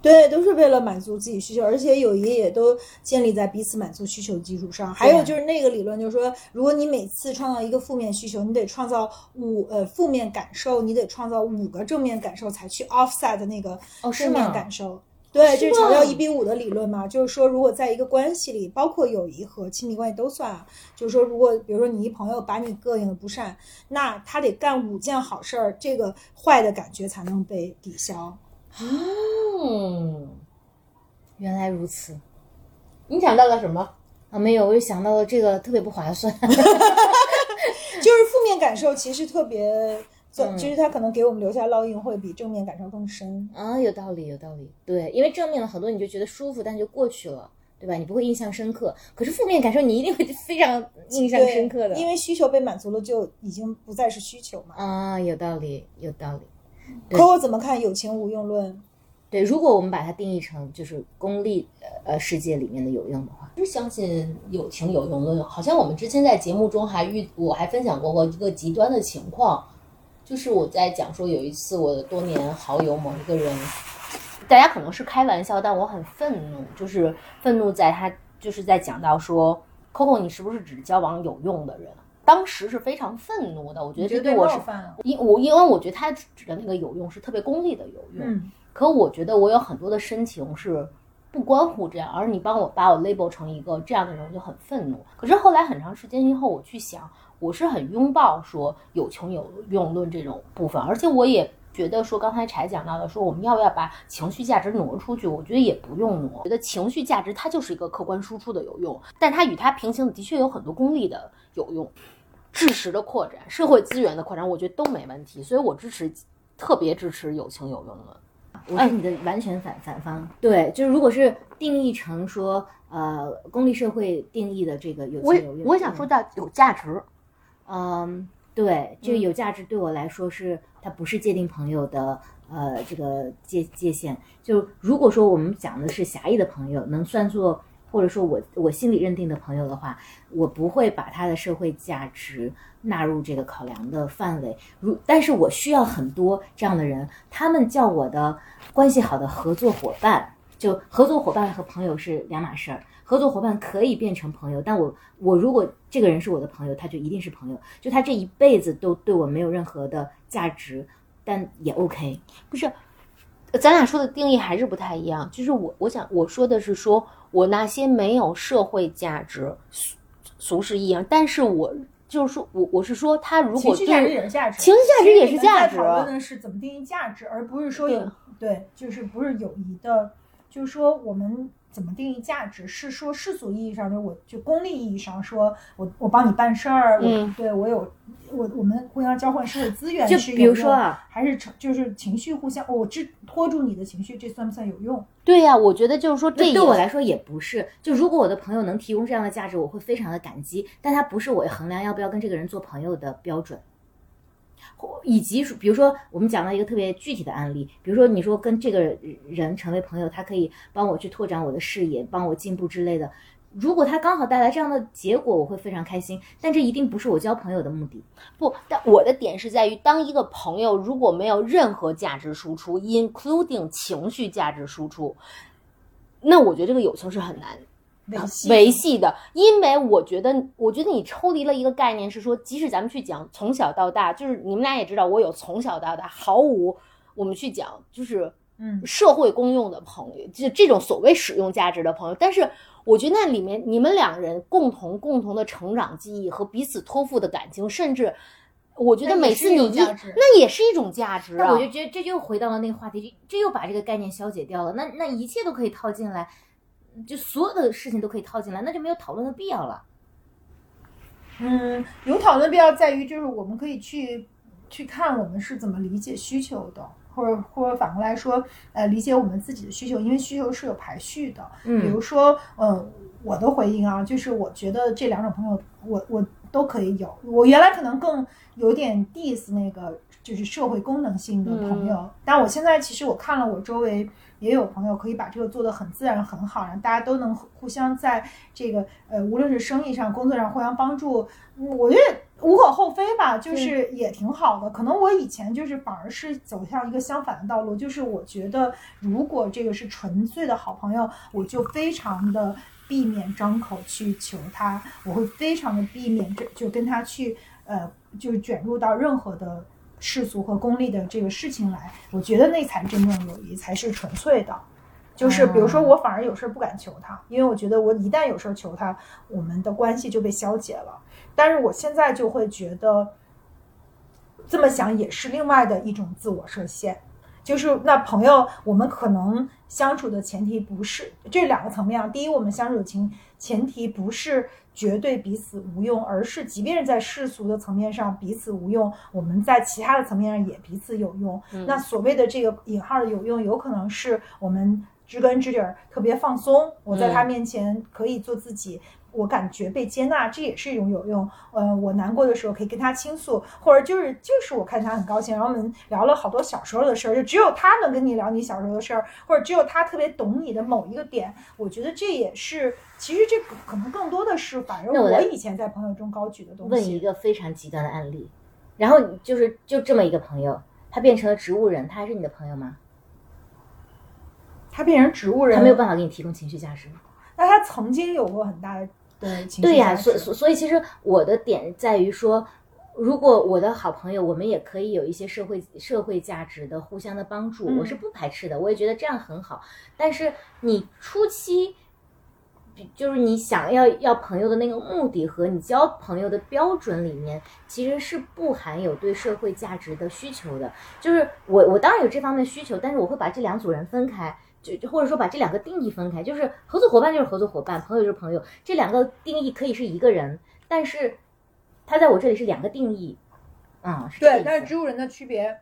对，都是为了满足自己需求，而且友谊也都建立在彼此满足需求的基础上。还有就是那个理论，就是说，如果你每次创造一个负面需求，你得创造五呃负面感受，你得创造五个正面感受才去 offset 那个哦是正面感受。对，这是强调吗一比五的理论嘛，就是说，如果在一个关系里，包括友谊和亲密关系都算啊，就是说，如果比如说你一朋友把你膈应的不善，那他得干五件好事儿，这个坏的感觉才能被抵消。嗯，原来如此你想到了什么？啊，没有，我就想到了这个特别不划算。(laughs) 就是负面感受其实特别，其实它可能给我们留下烙印会比正面感受更深。啊，有道理，有道理。对，因为正面的很多你就觉得舒服，但就过去了，对吧？你不会印象深刻。可是负面感受你一定会非常印象深刻的。因为需求被满足了，就已经不再是需求嘛。啊，有道理，有道理。可我怎么看有情无用论？对，如果我们把它定义成就是功利呃世界里面的有用的话，是相信有情有用论。好像我们之前在节目中还遇，我还分享过过一个极端的情况，就是我在讲说有一次我的多年好友某一个人，大家可能是开玩笑，但我很愤怒，就是愤怒在他就是在讲到说，Coco 你是不是只交往有用的人？当时是非常愤怒的，我觉得这对我是犯。因我因为我觉得他指的那个有用是特别功利的有用，嗯，可我觉得我有很多的深情是不关乎这样，而你帮我把我 label 成一个这样的人，我就很愤怒。可是后来很长时间以后，我去想，我是很拥抱说有穷有用论这种部分，而且我也觉得说刚才柴讲到的说我们要不要把情绪价值挪出去，我觉得也不用挪。我觉得情绪价值它就是一个客观输出的有用，但它与它平行的的确有很多功利的有用。知识的扩展、社会资源的扩展，我觉得都没问题，所以我支持，特别支持有情有用论。我是你的完全反反方。对，就是如果是定义成说呃功利社会定义的这个有我情有用，我想说到有价值，嗯，对，这个有价值对我来说是它不是界定朋友的呃这个界界限。就如果说我们讲的是狭义的朋友，能算作或者说我我心里认定的朋友的话，我不会把他的社会价值纳入这个考量的范围。如但是我需要很多这样的人，他们叫我的关系好的合作伙伴。就合作伙伴和朋友是两码事儿，合作伙伴可以变成朋友，但我我如果这个人是我的朋友，他就一定是朋友，就他这一辈子都对我没有任何的价值，但也 OK。不是，呃咱俩说的定义还是不太一样。就是我我想我说的是说我那些没有社会价值，俗俗是一样，但是我就是说我我是说他如果情绪价值也是价值，情绪价值也是价值讨论的是怎么定义价值，而不是说有对，就是不是友谊的，就是说我们怎么定义价值，是说世俗意义上，就我就功利意义上说，我我帮你办事儿，我、嗯对我有我我们互相交换社会资源，就是比如说啊，还是成就是情绪互相，我这拖住你的情绪，这算不算有用？对呀、我觉得就是说这这对我来说也不是。就如果我的朋友能提供这样的价值，我会非常的感激，但它不是我衡量要不要跟这个人做朋友的标准。以及比如说，我们讲到一个特别具体的案例，比如说你说跟这个人成为朋友，他可以帮我去拓展我的视野，帮我进步之类的。如果他刚好带来这样的结果，我会非常开心。但这一定不是我交朋友的目的。不，但我的点是在于，当一个朋友如果没有任何价值输出，including 情绪价值输出，那我觉得这个友情是很难维系的，因为我觉得，我觉得你抽离了一个概念，是说，即使咱们去讲从小到大，就是你们俩也知道，我有从小到大毫无我们去讲，就是嗯。社会公用的朋友，就这种所谓使用价值的朋友，但是我觉得那里面你们两人共同共同的成长记忆和彼此托付的感情，甚至我觉得每次你一那也是一种价值啊。那我。就觉得这就回到了那个话题，这这又把这个概念消解掉了。那那一切都可以套进来，就所有的事情都可以套进来，那就没有讨论的必要了。嗯，有讨论必要在于，就是我们可以去去看我们是怎么理解需求的，或者或者反过来说，呃，理解我们自己的需求，因为需求是有排序的。比嗯如说，呃，我的回应啊，就是我觉得这两种朋友，我我都可以有。我原来可能更有点 diss 那个就是社会功能性的朋友，但我现在其实我看了我周围也有朋友可以把这个做得很自然很好，然后大家都能互相在这个呃无论是生意上、工作上互相帮助，嗯我觉得无可厚非吧，就是也挺好的。可能我以前就是反而是走向一个相反的道路，就是我觉得如果这个是纯粹的好朋友，我就非常的避免张口去求他，我会非常的避免这就跟他去呃就卷入到任何的世俗和功利的这个事情来。我觉得那才真正友谊，才是纯粹的。就是比如说，我反而有事儿不敢求他，因为我觉得我一旦有事儿求他，我们的关系就被消解了。但是我现在就会觉得，这么想也是另外的一种自我设限。就是那朋友，我们可能相处的前提不是这两个层面啊。第一，我们相处的情前提不是绝对彼此无用，而是即便是在世俗的层面上彼此无用，我们在其他的层面上也彼此有用。那所谓的这个引号的有用，有可能是我们知根知底儿，特别放松，我在他面前可以做自己。我感觉被接纳，这也是一种有用。呃，我难过的时候可以跟他倾诉，或者就是就是我看他很高兴，然后我们聊了好多小时候的事儿，就只有他能跟你聊你小时候的事儿，或者只有他特别懂你的某一个点。我觉得这也是，其实这个可能更多的是反而我我以前在朋友中高举的东西问一。个非常极端的案例，然后就是就这么一个朋友，他变成了植物人，他还是你的朋友吗？他变成植物人，他没有办法给你提供情绪价值吗？那他曾经有过很大的的情绪对呀、所所所以其实我的点在于说，如果我的好朋友，我们也可以有一些社会社会价值的互相的帮助，嗯我是不排斥的，我也觉得这样很好。但是你初期。就是你想要要朋友的那个目的和你交朋友的标准里面，其实是不含有对社会价值的需求的。就是我我当然有这方面的需求，但是我会把这两组人分开，就就或者说把这两个定义分开，就是合作伙伴就是合作伙伴，朋友就是朋友，这两个定义可以是一个人，但是他在我这里是两个定义，啊、是对，但是植物人的区别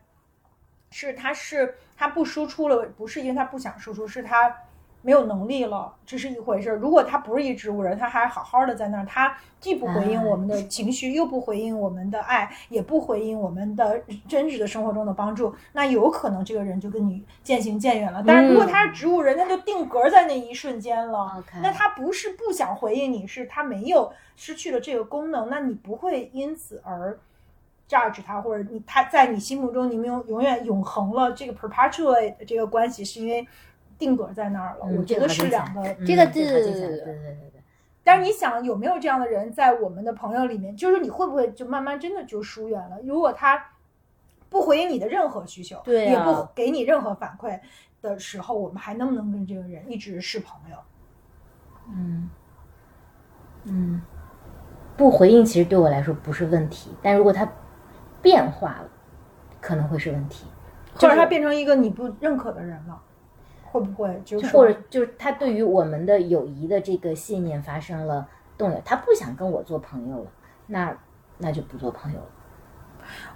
是，他是他不输出了，不是因为他不想输出，是他没有能力了，这是一回事儿。如果他不是一植物人，他还好好的在那儿，他既不回应我们的情绪，又不回应我们的爱，也不回应我们的真实的生活中的帮助，那有可能这个人就跟你渐行渐远了。但是如果他是植物人，那就定格在那一瞬间了。那他不是不想回应你，是他没有失去了这个功能，那你不会因此而 judge 他，或者你他在你心目中你们永永远永恒了这个 perpetuate 的这个关系，是因为定格在那儿了。嗯我觉得是两个。嗯这个这个是对对对对对，但是你想有没有这样的人在我们的朋友里面？就是你会不会就慢慢真的就疏远了？如果他不回应你的任何需求，对啊也不给你任何反馈的时候，我们还能不能跟这个人一直是朋友？嗯嗯，不回应其实对我来说不是问题，但如果他变化了，可能会是问题。或者他变成一个你不认可的人了，会不会就就是或者就是他对于我们的友谊的这个信念发生了动摇，他不想跟我做朋友了，那那就不做朋友了。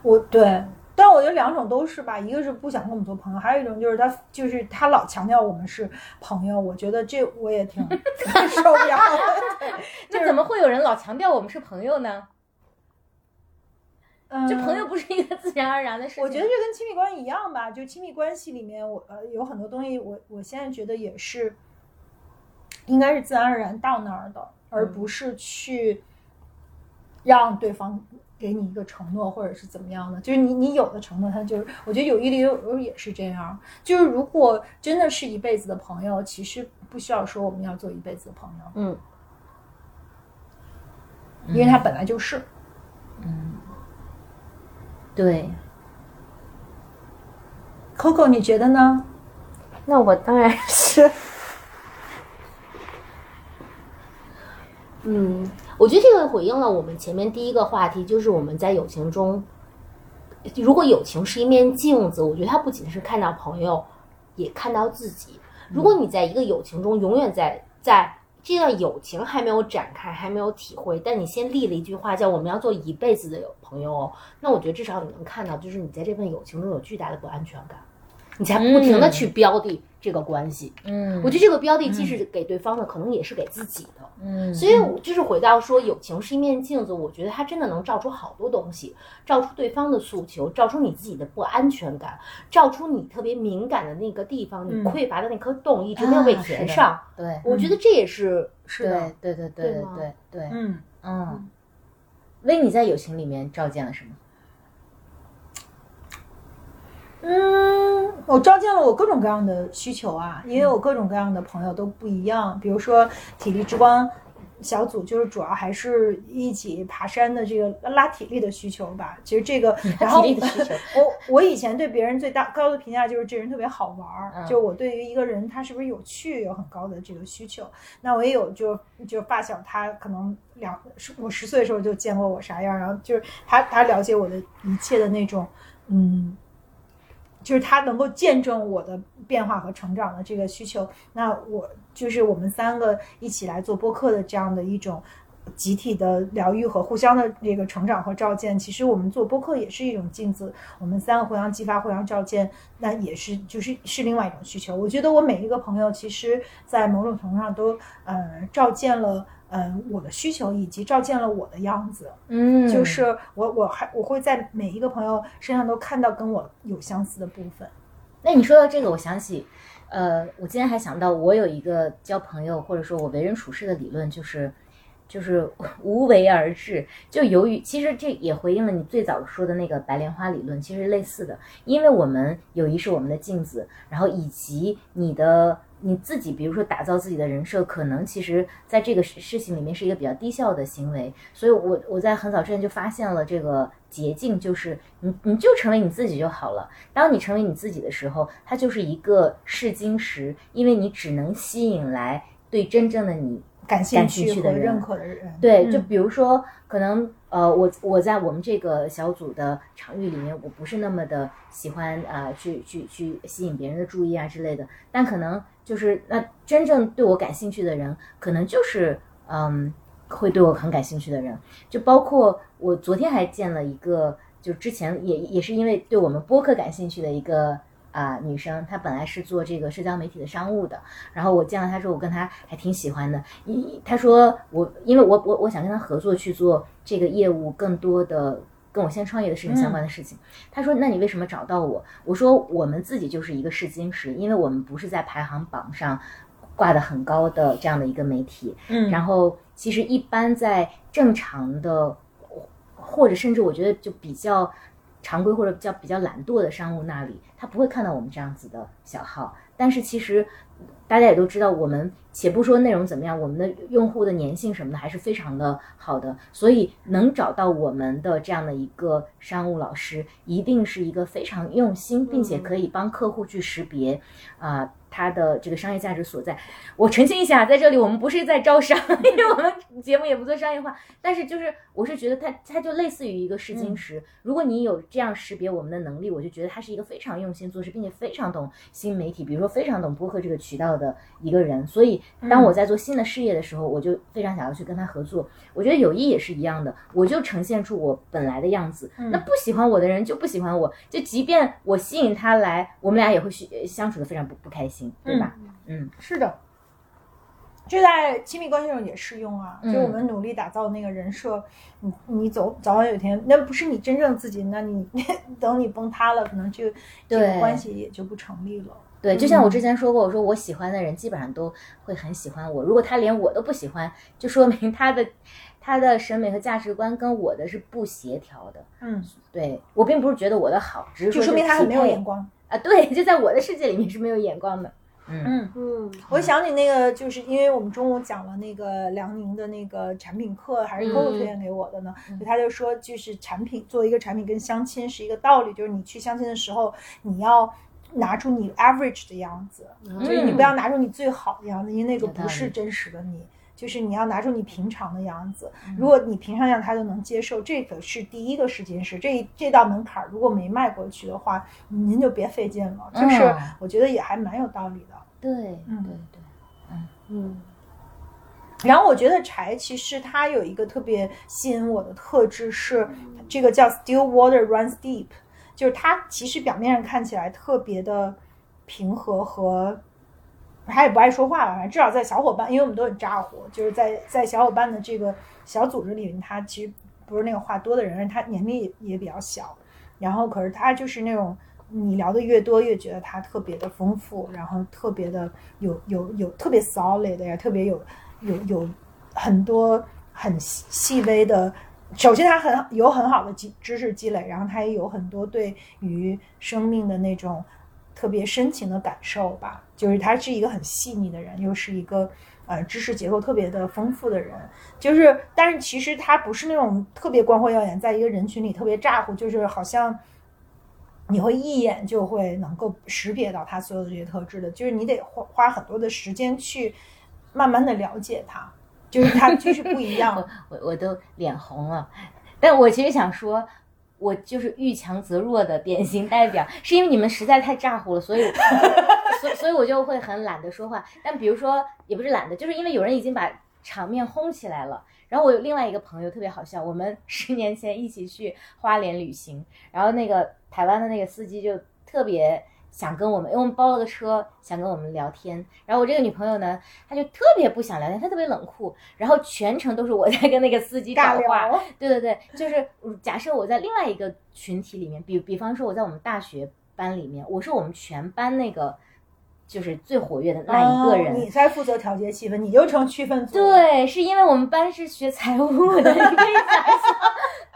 我对，但我觉得两种都是吧，一个是不想跟我们做朋友，还有一种就是他就是他老强调我们是朋友，我觉得这我也挺 (laughs) 受不了的。(laughs) 那怎么会有人老强调我们是朋友呢？嗯，这朋友不是一个自然而然的事情。我觉得这跟亲密关系一样吧，就亲密关系里面，我呃有很多东西我，我现在觉得也是，应该是自然而然到那儿的，而不是去让对方给你一个承诺，或者是怎么样的。就是你你有的承诺，他就是，我觉得友谊里有时候也是这样。就是如果真的是一辈子的朋友，其实不需要说我们要做一辈子的朋友，嗯，因为他本来就是。对，Coco，你觉得呢？那我当然是，(laughs) 嗯，我觉得这个回应了我们前面第一个话题，就是我们在友情中，如果友情是一面镜子，我觉得它不仅是看到朋友，也看到自己。如果你在一个友情中永远在在这段友情还没有展开，还没有体会，但你先立了一句话，叫我们要做一辈子的朋友哦。那我觉得至少你能看到，就是你在这份友情中有巨大的不安全感，你才不停的去标的这个关系。嗯，我觉得这个标的既是给对方的，可能也是给自己的。嗯，所以，我就是回到说，友情是一面镜子，我觉得它真的能照出好多东西，照出对方的诉求，照出你自己的不安全感，照出你特别敏感的那个地方，你嗯匮乏的那颗洞一直没有被填上。对，我觉得这也是是的，对对对对对对嗯。嗯，薇，你在友情里面照见了什么？嗯，我照见了我各种各样的需求啊，因为我各种各样的朋友都不一样。比如说体力之光小组，就是主要还是一起爬山的这个拉体力的需求吧。其实这个，(laughs) 然后我我以前对别人最大高的评价就是这人特别好玩儿，嗯就我对于一个人他是不是有趣有很高的这个需求。那我也有就就发小，他可能两我十岁的时候就见过我啥样，然后就是他他了解我的一切的那种，嗯。就是他能够见证我的变化和成长的这个需求，那我就是我们三个一起来做播客的这样的一种集体的疗愈和互相的这个成长和照见。其实我们做播客也是一种镜子，我们三个互相激发、互相照见，那也是就是是另外一种需求。我觉得我每一个朋友，其实在某种程度上都呃照见了。呃，我的需求以及照见了我的样子，嗯就是我我还我会在每一个朋友身上都看到跟我有相似的部分。那你说到这个，我想起，呃，我今天还想到，我有一个交朋友或者说我为人处事的理论，就是就是 (laughs) 无为而治。就由于其实这也回应了你最早说的那个白莲花理论，其实类似的，因为我们友谊是我们的镜子，然后以及你的。你自己，比如说打造自己的人设，可能其实在这个事事情里面是一个比较低效的行为，所以我我在很早之前就发现了这个捷径，就是你你就成为你自己就好了。当你成为你自己的时候，它就是一个试金石，因为你只能吸引来对真正的你感兴趣的人趣和认可的人，对，嗯。就比如说，可能呃，我我在我们这个小组的场域里面，我不是那么的喜欢啊、呃去去去吸引别人的注意啊之类的，但可能就是那真正对我感兴趣的人，可能就是嗯，会对我很感兴趣的人，就包括我昨天还见了一个，就之前也也是因为对我们播客感兴趣的一个。啊、女生她本来是做这个社交媒体的商务的，然后我见到她之后，我跟她还挺喜欢的。一她说我，因为我我我想跟她合作去做这个业务，更多的跟我现在创业的事情相关的事情。她说，那你为什么找到我？我说我们自己就是一个试金石，因为我们不是在排行榜上挂的很高的这样的一个媒体，嗯，然后其实一般在正常的，或者甚至我觉得就比较常规或者比较比较懒惰的商务那里，他不会看到我们这样子的小号。但是其实大家也都知道，我们且不说内容怎么样，我们的用户的粘性什么的还是非常的好的。所以能找到我们的这样的一个商务老师，一定是一个非常用心，并且可以帮客户去识别啊。它的这个商业价值所在，我澄清一下，在这里我们不是在招商，因为我们节目也不做商业化。但是就是，我是觉得它它就类似于一个试金石。如果你有这样识别我们的能力，我就觉得他是一个非常用心做事，并且非常懂新媒体，比如说非常懂播客这个渠道的一个人。所以，当我在做新的事业的时候，我就非常想要去跟他合作。我觉得友谊也是一样的，我就呈现出我本来的样子。那不喜欢我的人就不喜欢我，就即便我吸引他来，我们俩也会去相处的非常不不开心，对吧？嗯是的，这在亲密关系中也适用啊。嗯就我们努力打造那个人设，你你走早晚有一天，那不是你真正自己，那你 (laughs) 等你崩塌了，可能就这个对关系也就不成立了。对，就像我之前说过，我说我喜欢的人基本上都会很喜欢我。如果他连我都不喜欢，就说明他的他的审美和价值观跟我的是不协调的。嗯，对我并不是觉得我的好，只是就说明他很没有眼光光。啊。对，就在我的世界里面是没有眼光的。嗯嗯。嗯，我想起那个，就是因为我们中午讲了那个梁宁的那个产品课，还是 Coco 推荐给我的呢。就他就说，就是产品作为一个产品跟相亲是一个道理，就是你去相亲的时候，你要拿出你 average 的样子，就是你不要拿出你最好的样子，因为那个不是真实的你。就是你要拿出你平常的样子，如果你平常样他就能接受，这个是第一个试金石，这这道门槛儿如果没迈过去的话，您就别费劲了。就是嗯我觉得也还蛮有道理的。对，嗯。对对，嗯，然后我觉得柴其实它有一个特别吸引我的特质是，这个叫 still water runs deep，就是它其实表面上看起来特别的平和和，他也不爱说话吧，反正至少在小伙伴，因为我们都很咋呼，就是在在小伙伴的这个小组织里面，他其实不是那个话多的人，他年龄也比较小，然后可是他就是那种。你聊的越多，越觉得他特别的丰富，然后特别的有有有特别 solid 的呀，特别有有有很多很细细微的。首先，他很有很好的积知识积累，然后他也有很多对于生命的那种特别深情的感受吧。就是他是一个很细腻的人，又是一个呃知识结构特别的丰富的人。就是，但是其实他不是那种特别光辉耀眼，在一个人群里特别咋呼，就是好像。你会一眼就会能够识别到他所有的这些特质的，就是你得花花很多的时间去慢慢的了解他，就是他就是不一样。(laughs) 我我都脸红了，但我其实想说，我就是遇强则弱的典型代表，是因为你们实在太咋呼了，所以所所以我就会很懒得说话。但比如说也不是懒得，就是因为有人已经把场面轰起来了。然后我有另外一个朋友特别好笑，我们十年前一起去花莲旅行，然后那个台湾的那个司机就特别想跟我们，因为我们包了个车，想跟我们聊天。然后我这个女朋友呢，她就特别不想聊天，她特别冷酷，然后全程都是我在跟那个司机讲话。对对对，就是假设我在另外一个群体里面，比比方说我在我们大学班里面，我是我们全班那个。就是最活跃的那一个人，你在负责调节气氛，你就成区分组。对，是因为我们班是学财务的，(laughs) 你可以想象。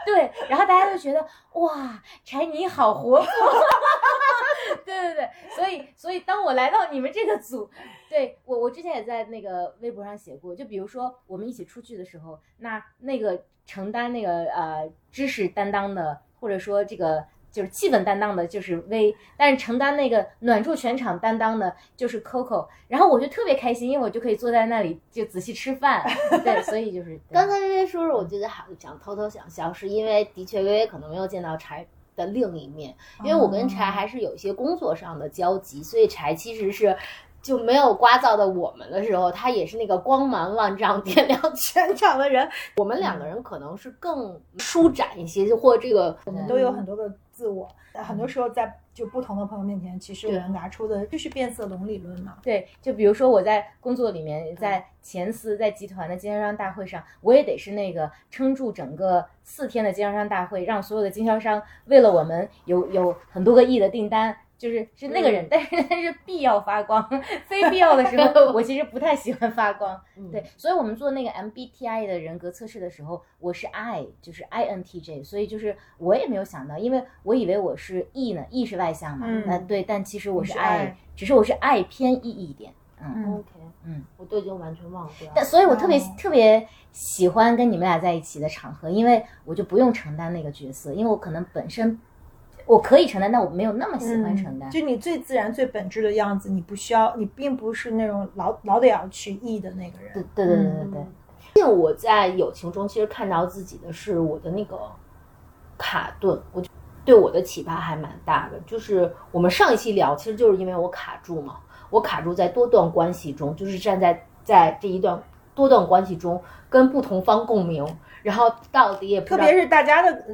对，然后大家都觉得哇，柴妮好活泼。(laughs) 对对对，所以所以当我来到你们这个组，对我我之前也在那个微博上写过，就比如说我们一起出去的时候，那那个承担那个呃知识担当的，或者说这个。就是气氛担当的，就是 V，但是承担那个暖住全场担当的，就是 Coco。然后我就特别开心，因为我就可以坐在那里就仔细吃饭。对，所以就是 (laughs) 刚才薇薇说说，我觉得好想偷偷想笑，是因为的确薇薇可能没有见到柴的另一面，因为我跟柴还是有一些工作上的交集，所以柴其实是。就没有刮噪的我们的时候，他也是那个光芒万丈、点亮全场的人。我们两个人可能是更舒展一些，就或这个我们都有很多个自我。很多时候在就不同的朋友面前，其实我们拿出的就是变色龙理论嘛。对，就比如说我在工作里面，在前司在集团的经销商大会上，我也得是那个撑住整个四天的经销商大会，让所有的经销商为了我们有有很多个亿的订单。就是是那个人，但是但是必要发光，非必要的时 (laughs) 候，我其实不太喜欢发光。对，所以我们做那个 MBTI 的人格测试的时候，我是 I，就是 INTJ，所以就是我也没有想到，因为我以为我是 E 呢，E 是外向嘛，那对，但其实我是 I，只是我是 I 偏 E 一点。嗯，OK，嗯，我都已经完全忘掉。但所以，我特别特别喜欢跟你们俩在一起的场合，因为我就不用承担那个角色，因为我可能本身。我可以承担，但我没有那么喜欢承担。就你最自然、最本质的样子，你不需要，你并不是那种老老得要去意的那个人。对对对对对。像我在友情中，其实看到自己的是我的那个卡顿，我就对我的启发还蛮大的。就是我们上一期聊，其实就是因为我卡住嘛，我卡住在多段关系中，就是站在在这一段多段关系中跟不同方共鸣。然后到底也特别是大家的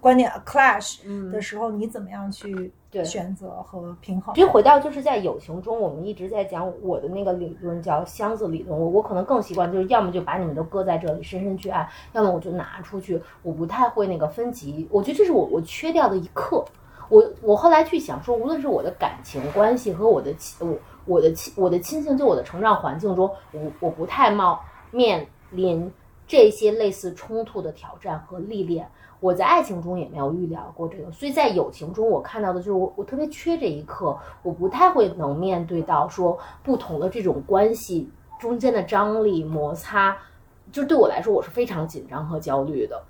观点 clash 的时候，你怎么样去选择和平衡？其实回到就是在友情中，我们一直在讲我的那个理论叫箱子理论。我我可能更习惯就是要么就把你们都搁在这里深深去爱，要么我就拿出去。我不太会那个分级，我觉得这是我我缺掉的一课。我我后来去想说，无论是我的感情关系和我的我我的亲我的亲情，就我的成长环境中，我我不太冒面临。这些类似冲突的挑战和历练，我在爱情中也没有预料过这个，所以在友情中，我看到的就是我我特别缺这一刻，我不太会能面对到说不同的这种关系中间的张力摩擦，就对我来说我是非常紧张和焦虑的。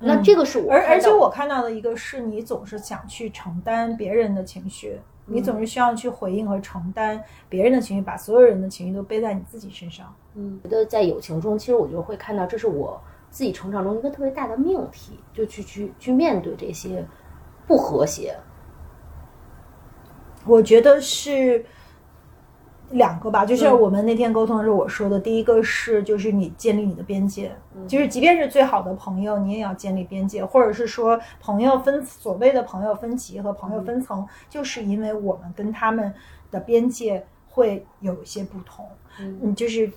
那这个是我，而而且我看到的一个是你总是想去承担别人的情绪。你总是需要去回应和承担别人的情绪，把所有人的情绪都背在你自己身上。嗯，觉得在友情中，其实我就会看到，这是我自己成长中一个特别大的命题，就去去去面对这些不和谐。我觉得是两个吧，就像我们那天沟通的时候我说的，第一个是就是你建立你的边界，就是即便是最好的朋友，你也要建立边界，或者是说朋友分所谓的朋友分级和朋友分层，就是因为我们跟他们的边界会有一些不同，嗯，就是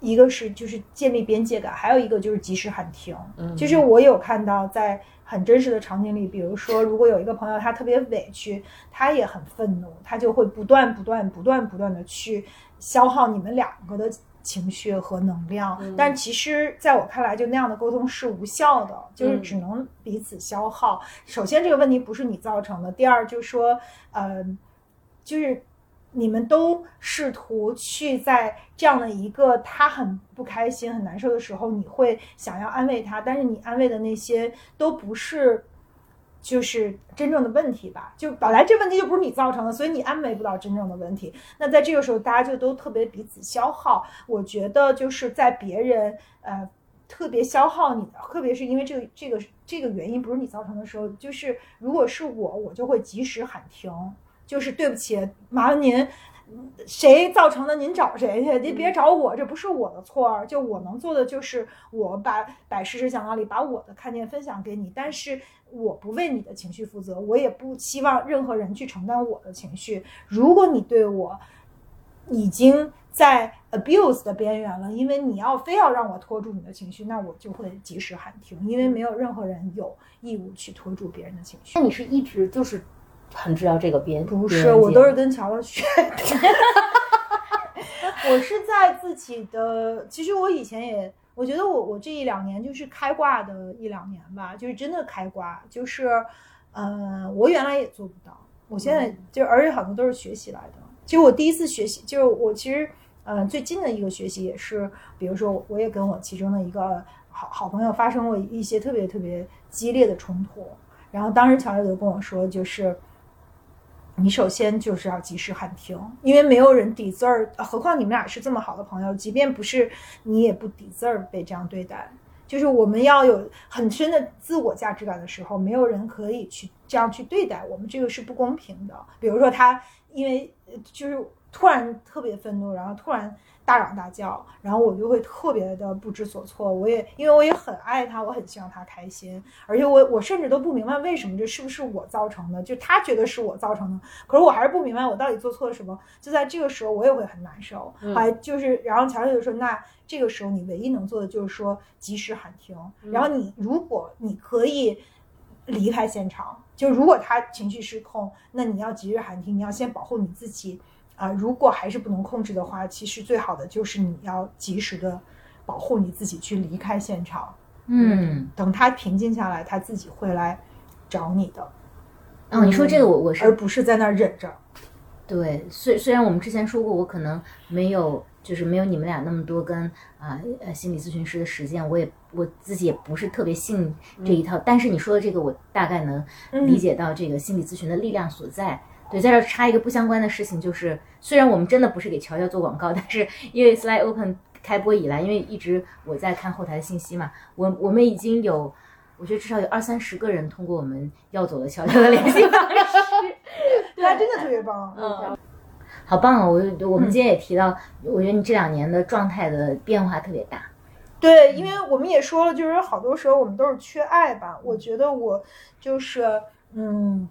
一个是就是建立边界感，还有一个就是及时喊停，嗯。就是我有看到在。很真实的场景里，比如说，如果有一个朋友他特别委屈，他也很愤怒，他就会不断、不断、不断、不断的去消耗你们两个的情绪和能量。但其实，在我看来，就那样的沟通是无效的，就是只能彼此消耗。首先，这个问题不是你造成的；第二，就是说，呃，就是。你们都试图去在这样的一个他很不开心、很难受的时候，你会想要安慰他，但是你安慰的那些都不是，就是真正的问题吧？就本来这问题就不是你造成的，所以你安慰不到真正的问题。那在这个时候，大家就都特别彼此消耗。我觉得就是在别人呃特别消耗你的，特别是因为这个这个这个原因不是你造成的时候，就是如果是我，我就会及时喊停。就是对不起，麻烦您，谁造成的您找谁去，您别找我，这不是我的错儿。就我能做的就是我把摆事实讲道理，把我的看见分享给你，但是我不为你的情绪负责，我也不希望任何人去承担我的情绪。如果你对我已经在 abuse 的边缘了，因为你要非要让我拖住你的情绪，那我就会及时喊停，因为没有任何人有义务去拖住别人的情绪。那你是一直就是。很知道这个边不是，我都是跟乔乔学的。(laughs) 我是在自己的，其实我以前也，我觉得我我这一两年就是开挂的一两年吧，就是真的开挂，就是，呃，我原来也做不到，我现在就而且很多都是学习来的。其实我第一次学习，就是我其实，呃，最近的一个学习也是，比如说我也跟我其中的一个好好朋友发生过一些特别特别激烈的冲突，然后当时乔乔就跟我说，就是。你首先就是要及时喊停，因为没有人抵字儿，何况你们俩是这么好的朋友，即便不是你也不抵字儿被这样对待。就是我们要有很深的自我价值感的时候，没有人可以去这样去对待我们，这个是不公平的。比如说他因为就是突然特别愤怒，然后突然。大嚷大叫，然后我就会特别的不知所措。我也因为我也很爱他，我很希望他开心，而且我我甚至都不明白为什么这是不是我造成的，就他觉得是我造成的，可是我还是不明白我到底做错了什么。就在这个时候，我也会很难受。还就是，然后乔乔就说：“那这个时候你唯一能做的就是说及时喊停。然后你如果你可以离开现场，就如果他情绪失控，那你要及时喊停，你要先保护你自己。”啊，如果还是不能控制的话，其实最好的就是你要及时的保护你自己，去离开现场。嗯，等他平静下来，他自己会来找你的。哦，你说这个我我是，而不是在那儿忍着。对，虽虽然我们之前说过，我可能没有，就是没有你们俩那么多跟啊呃心理咨询师的实践，我也我自己也不是特别信这一套。但是你说的这个，我大概能理解到这个心理咨询的力量所在。对，在这插一个不相关的事情，就是虽然我们真的不是给乔乔做广告，但是因为 Slide Open 开播以来，因为一直我在看后台的信息嘛，我我们已经有，我觉得至少有二三十个人通过我们要走了乔乔的联系方式，(laughs) 对，真的特别棒，嗯，好棒啊！我我们今天也提到，我觉得你这两年的状态的变化特别大，对，因为我们也说了，就是好多时候我们都是缺爱吧，我觉得我就是嗯。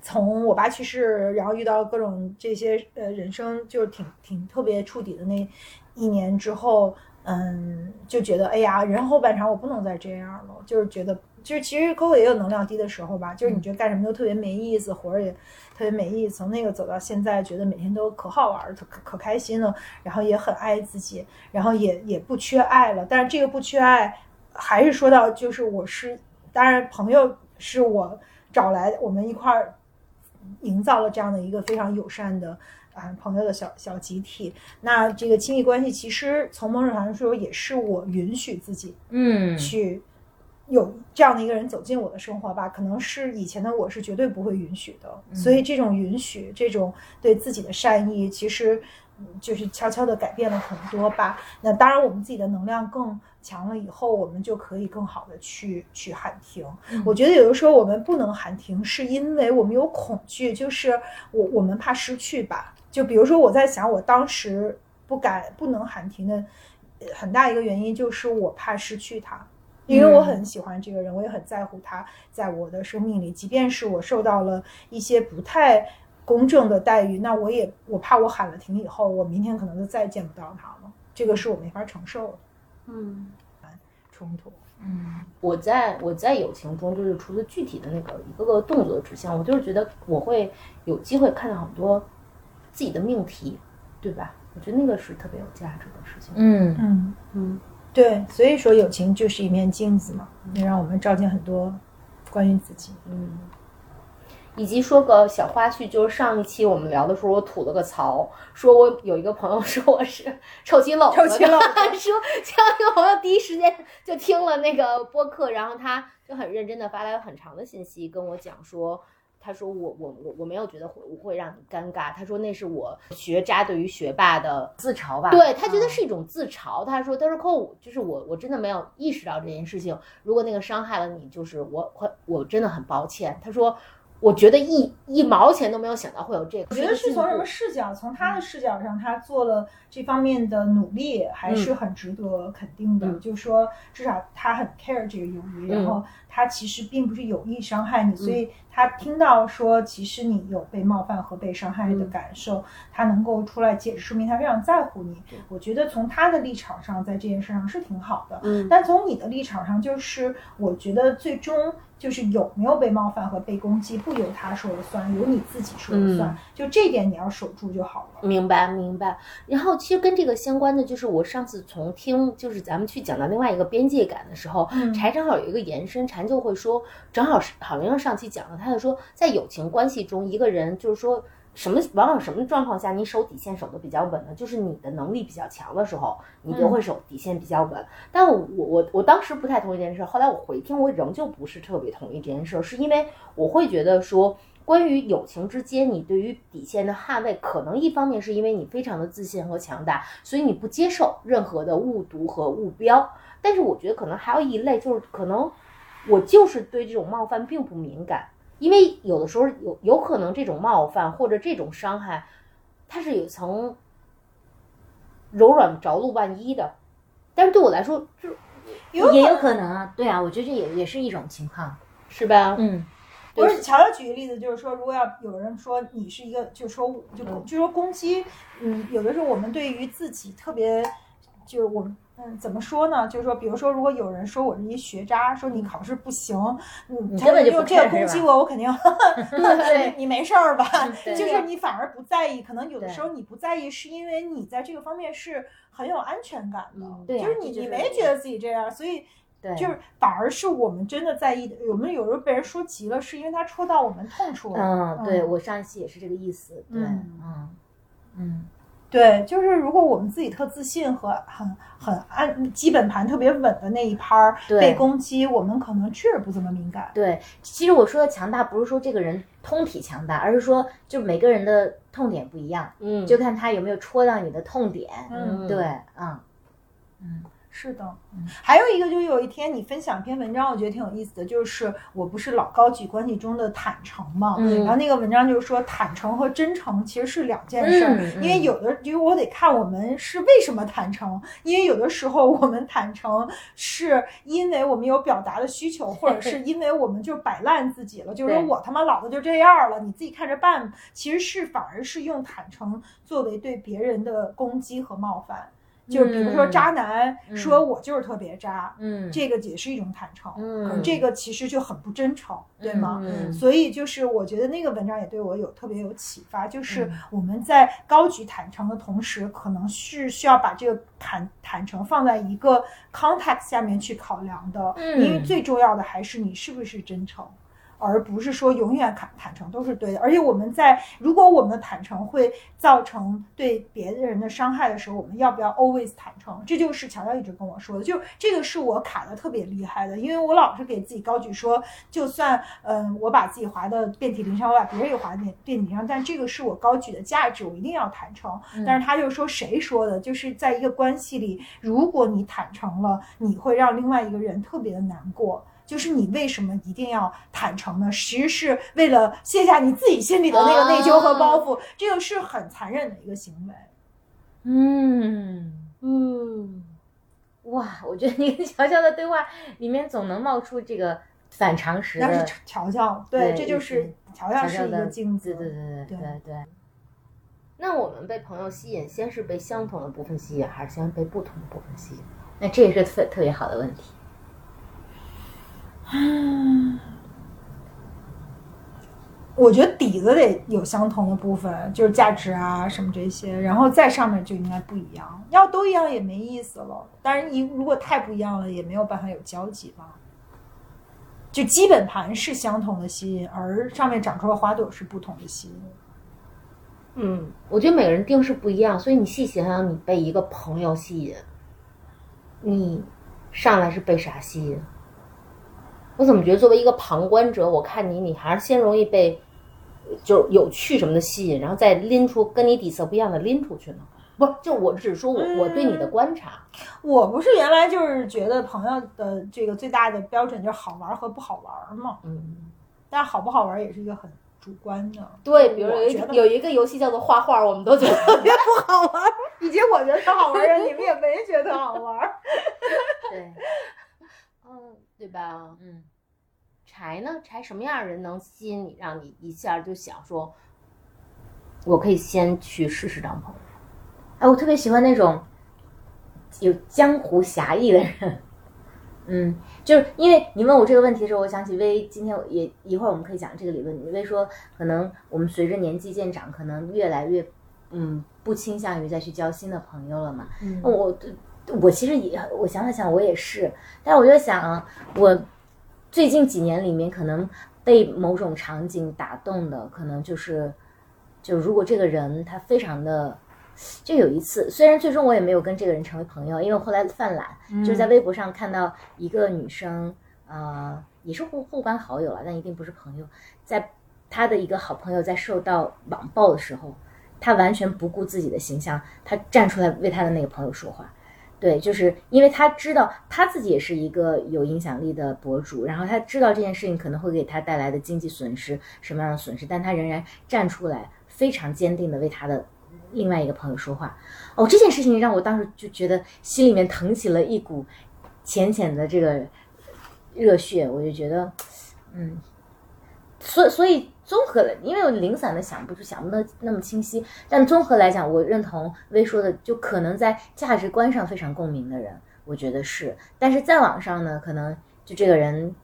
从我爸去世，然后遇到各种这些呃人生，就是挺挺特别触底的那一年之后，嗯，就觉得哎呀，人后半场我不能再这样了，就是觉得就是其实 Coco 也有能量低的时候吧，就是你觉得干什么都特别没意思，活儿也特别没意思。从那个走到现在，觉得每天都可好玩，可可开心了，然后也很爱自己，然后也也不缺爱了。但是这个不缺爱，还是说到就是我是，当然朋友是我找来，我们一块儿。营造了这样的一个非常友善的啊朋友的小小集体，那这个亲密关系其实从某种程度说也是我允许自己嗯。去有这样的一个人走进我的生活吧，可能是以前的我是绝对不会允许的，所以这种允许，这种对自己的善意，其实就是悄悄的改变了很多吧。那当然，我们自己的能量更强了以后，我们就可以更好的去去喊停。我觉得有的时候我们不能喊停，是因为我们有恐惧，就是我我们怕失去吧。就比如说我在想，我当时不敢不能喊停的呃很大一个原因就是我怕失去他。因为我很喜欢这个人，我也很在乎他在我的生命里，即便是我受到了一些不太公正的待遇，那我也我怕我喊了停以后，我明天可能就再也见不到他了，这个是我没法承受的嗯，冲突。嗯我在我在友情中，就是除了具体的那个一个个动作的指向，我就是觉得我会有机会看到很多自己的命题，对吧？我觉得那个是特别有价值的事情。嗯嗯，嗯，对，所以说友情就是一面镜子嘛，能让我们照见很多关于自己。嗯，以及说个小花絮，就是上一期我们聊的时候，我吐了个槽，说我有一个朋友 (laughs) 说我是臭棋篓子，臭棋篓子说这样一个朋友第一时间就听了那个播客，然后他就很认真的发来了很长的信息跟我讲说。他说我我我我没有觉得会会让你尴尬，他说那是我学渣对于学霸的自嘲吧。对他觉得嗯是一种自嘲。他说：“他说扣，就是我我真的没有意识到这件事情。如果那个伤害了你，就是我会我真的很抱歉。”他说：“我觉得一一毛钱都没有想到会有这个。”我觉得是从什么视角？从他的视角上，他做了这方面的努力，还是很值得肯定的。嗯就是说，至少他很 care 这个友谊，然后他其实并不是有意伤害你，所以他听到说其实你有被冒犯和被伤害的感受，他能够出来解释，说明他非常在乎你。我觉得从他的立场上，在这件事上是挺好的。嗯但从你的立场上，就是我觉得最终就是有没有被冒犯和被攻击，不由他说了算，由你自己说了算。嗯就这点你要守住就好了。明白明白。然后其实跟这个相关的，就是我上次从听，就是咱们去讲到另外一个边界感的时候，嗯柴正好有一个延伸，禅就会说，正好是好像上期讲的，他就说在友情关系中，一个人就是说。什么往往什么状况下你守底线守得比较稳呢？就是你的能力比较强的时候，你就会守底线比较稳。但我我我当时不太同意这件事，后来我回听，我仍旧不是特别同意这件事，是因为我会觉得说，关于友情之间，你对于底线的捍卫，可能一方面是因为你非常的自信和强大，所以你不接受任何的误读和误标。但是我觉得可能还有一类，就是可能我就是对这种冒犯并不敏感，因为有的时候有有可能这种冒犯或者这种伤害，它是有一层柔软着陆万一的。但是对我来说，就也有可能啊，对啊，我觉得这也也是一种情况。是吧？嗯不是，乔乔举个例子，就是说，如果要有人说你是一个，就是说，就就说攻击，嗯，有的时候我们对于自己特别，就是我们。嗯，怎么说呢？就是说，比如说，如果有人说我是一学渣，说你考试不行，嗯，你根本就用这个攻击我，我肯定，(laughs) 对 (laughs) 你没事儿吧？就是你反而不在意，可能有的时候你不在意，是因为你在这个方面是很有安全感的，就是你你没觉得自己这样，所以对，就是反而是我们真的在意的。我们有时候被人说急了，是因为他戳到我们痛处了。嗯，对嗯我上一期也是这个意思。对，嗯嗯嗯对，就是如果我们自己特自信和很很按基本盘特别稳的那一拍儿对被攻击，我们可能确实不怎么敏感。对，其实我说的强大不是说这个人通体强大，而是说就每个人的痛点不一样，嗯，就看他有没有戳到你的痛点。嗯对，嗯是的，还有一个就是有一天你分享一篇文章，我觉得挺有意思的，就是我不是老高举关系中的坦诚嘛，嗯。然后那个文章就是说坦诚和真诚其实是两件事因为有的，因为我得看我们是为什么坦诚，因为有的时候我们坦诚是因为我们有表达的需求，或者是 (laughs) 因为我们就摆烂自己了，就是说我他妈老子就这样了，你自己看着办，其实是反而是用坦诚作为对别人的攻击和冒犯。就是比如说嗯渣男嗯说我就是特别渣，嗯，这个也是一种坦诚，嗯可这个其实就很不真诚，对吗？嗯所以就是我觉得那个文章也对我有特别有启发，就是嗯我们在高举坦诚的同时，可能是需要把这个坦坦诚放在一个 context 下面去考量的，嗯因为最重要的还是你是不是真诚。而不是说永远坦坦诚都是对的。而且我们在如果我们的坦诚会造成对别人的伤害的时候，我们要不要 always 坦诚？这就是乔乔一直跟我说的，就这个是我卡的特别厉害的，因为我老是给自己高举说，就算嗯我把自己划的遍体鳞伤，我把别人也划的遍遍体鳞伤，但这个是我高举的价值，我一定要坦诚。但是他就说谁说的？就是在一个关系里，如果你坦诚了，你会让另外一个人特别的难过。就是你为什么一定要坦诚呢？其实是为了卸下你自己心里的那个内疚和包袱，这个是很残忍的一个行为。嗯，嗯，哇，我觉得你跟乔乔的对话里面总能冒出这个反常识的那是乔乔，对，这就是乔乔是一个镜子，对对对对对对。那我们被朋友吸引，先是被相同的部分吸引，还是先被不同的部分吸引？那这也是特特别好的问题。我觉得底子得有相同的部分，就是价值啊什么这些，然后再上面就应该不一样。要都一样也没意思了。但是你如果太不一样了，也没有办法有交集吧。就基本盘是相同的吸引，而上面长出的花朵是不同的吸引。嗯，我觉得每个人定是不一样，所以你细想想，你被一个朋友吸引，你上来是被啥吸引？我怎么觉得作为一个旁观者，我看你，你还是先容易被就是有趣什么的吸引，然后再拎出跟你底色不一样的拎出去呢？不，就我只是说我我对你的观察，我不是原来就是觉得朋友的这个最大的标准就是好玩和不好玩嘛，嗯，但是好不好玩也是一个很主观的。对，比如有一个游戏叫做画画，我们都觉得特别不好玩。(laughs) 以及我觉得特好玩儿，你们也没觉得好玩儿。(laughs) 对，(laughs) 嗯，对吧？嗯，柴呢？柴什么样的人能吸引你，让你一下就想说，我可以先去试试当朋友？哎，我特别喜欢那种有江湖侠义的人。嗯，就是因为你问我这个问题的时候，我想起薇今天也一会儿我们可以讲这个理论。薇说，可能我们随着年纪渐长，可能越来越嗯不倾向于再去交新的朋友了嘛。嗯我我其实也我想了想，我也是，但是我就想啊，我最近几年里面可能被某种场景打动的，可能就是就如果这个人他非常的。就有一次，虽然最终我也没有跟这个人成为朋友，因为我后来犯懒，就是在微博上看到一个女生，呃，也是互互关好友了，但一定不是朋友，在她的一个好朋友在受到网暴的时候，她完全不顾自己的形象，她站出来为她的那个朋友说话。对，就是因为他知道他自己也是一个有影响力的博主，然后他知道这件事情可能会给他带来的经济损失什么样的损失，但他仍然站出来，非常坚定的为他的另外一个朋友说话。哦，这件事情让我当时就觉得心里面腾起了一股浅浅的这个热血，我就觉得，嗯，所所以综合的，因为我零散的想不出想不到那么清晰，但综合来讲，我认同薇说的，就可能在价值观上非常共鸣的人，我觉得是，但是再往上呢，可能就这个人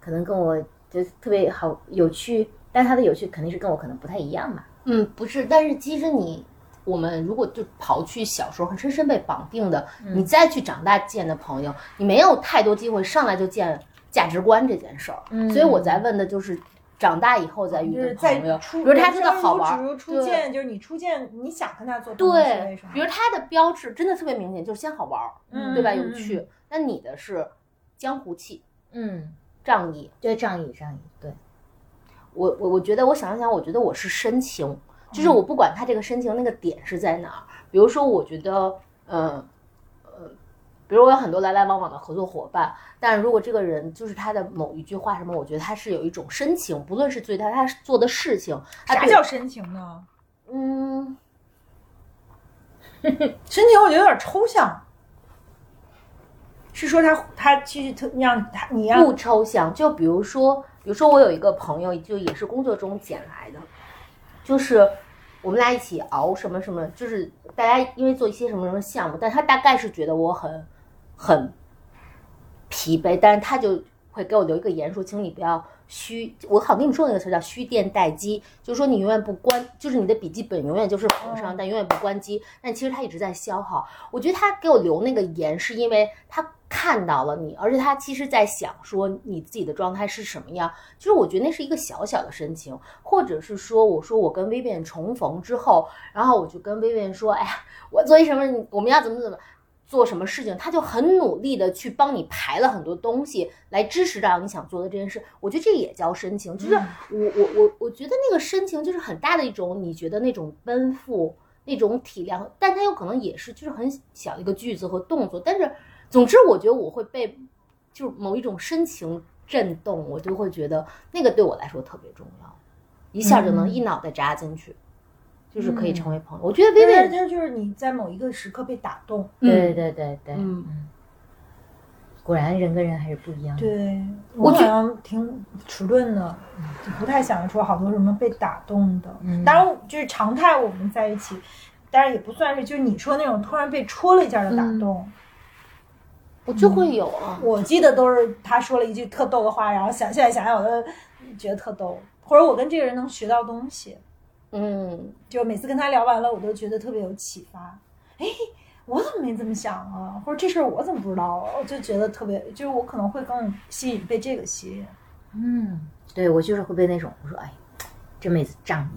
可能跟我就特别好有趣，但他的有趣肯定是跟我可能不太一样嘛。嗯，不是，但是其实你，我们如果就刨去小时候很深深被绑定的，你再去长大见的朋友，你没有太多机会上来就见价值观这件事儿。嗯所以我在问的就是长大以后再遇就是的朋友，比如他真的好玩儿，比如初对见，就是你初见，你想跟他做朋友对？，比如他的标志真的特别明显，就是先好玩儿，嗯对吧？嗯有趣。那你的是江湖气、嗯，仗义。对，仗义仗义，对，我我我觉得，我想了想，我觉得我是深情，嗯就是我不管他这个深情那个点是在哪儿。比如说，我觉得，呃呃，比如我有很多来来往往的合作伙伴，但如果这个人就是他的某一句话什么，我觉得他是有一种深情，不论是对他他做的事情，啥叫深情呢？嗯，(laughs) 深情我觉得有点抽象，是说他他其实特让他你让不抽象。就比如说，比如说我有一个朋友，就也是工作中捡来的，就是我们俩一起熬什么什么，就是大家因为做一些什么什么项目，但他大概是觉得我很很疲惫，但是他就会给我留一个言说，请你不要虚，我好跟你们说那个词儿叫虚电待机，就是说你永远不关，就是你的笔记本永远就是合上，但永远不关机，但其实它一直在消耗。我觉得他给我留那个言，是因为他看到了你，而且他其实在想说你自己的状态是什么样。其实我觉得那是一个小小的深情，或者是说，我说我跟薇薇重逢之后，然后我就跟薇薇说，哎呀，我做一什么，我们要怎么怎么。做什么事情，他就很努力的去帮你排了很多东西来支持到你想做的这件事。我觉得这也叫深情，就是我我我我觉得那个深情就是很大的一种，你觉得那种奔赴、那种体谅，但它有可能也是就是很小的一个句子和动作。但是，总之我觉得我会被就是某一种深情震动，我就会觉得那个对我来说特别重要，一下就能一脑袋扎进去。就是可以成为朋友，我觉得薇薇就就是你在某一个时刻被打动，对对对对，嗯，果然人跟人还是不一样。对，我好像挺迟钝的，就不太想得出好多什么被打动的。当然，就是常态我们在一起，但是也不算是就是你说那种突然被戳了一下的打动，我就会有啊。我记得都是他说了一句特逗的话，然后想现在想想，我都觉得特逗，或者我跟这个人能学到东西。嗯，就每次跟他聊完了，我都觉得特别有启发。哎，我怎么没这么想啊？或者这事儿我怎么不知道啊？我就觉得特别，就是我可能会更吸引被这个吸引。嗯，对我就是会被那种我说哎，这妹子仗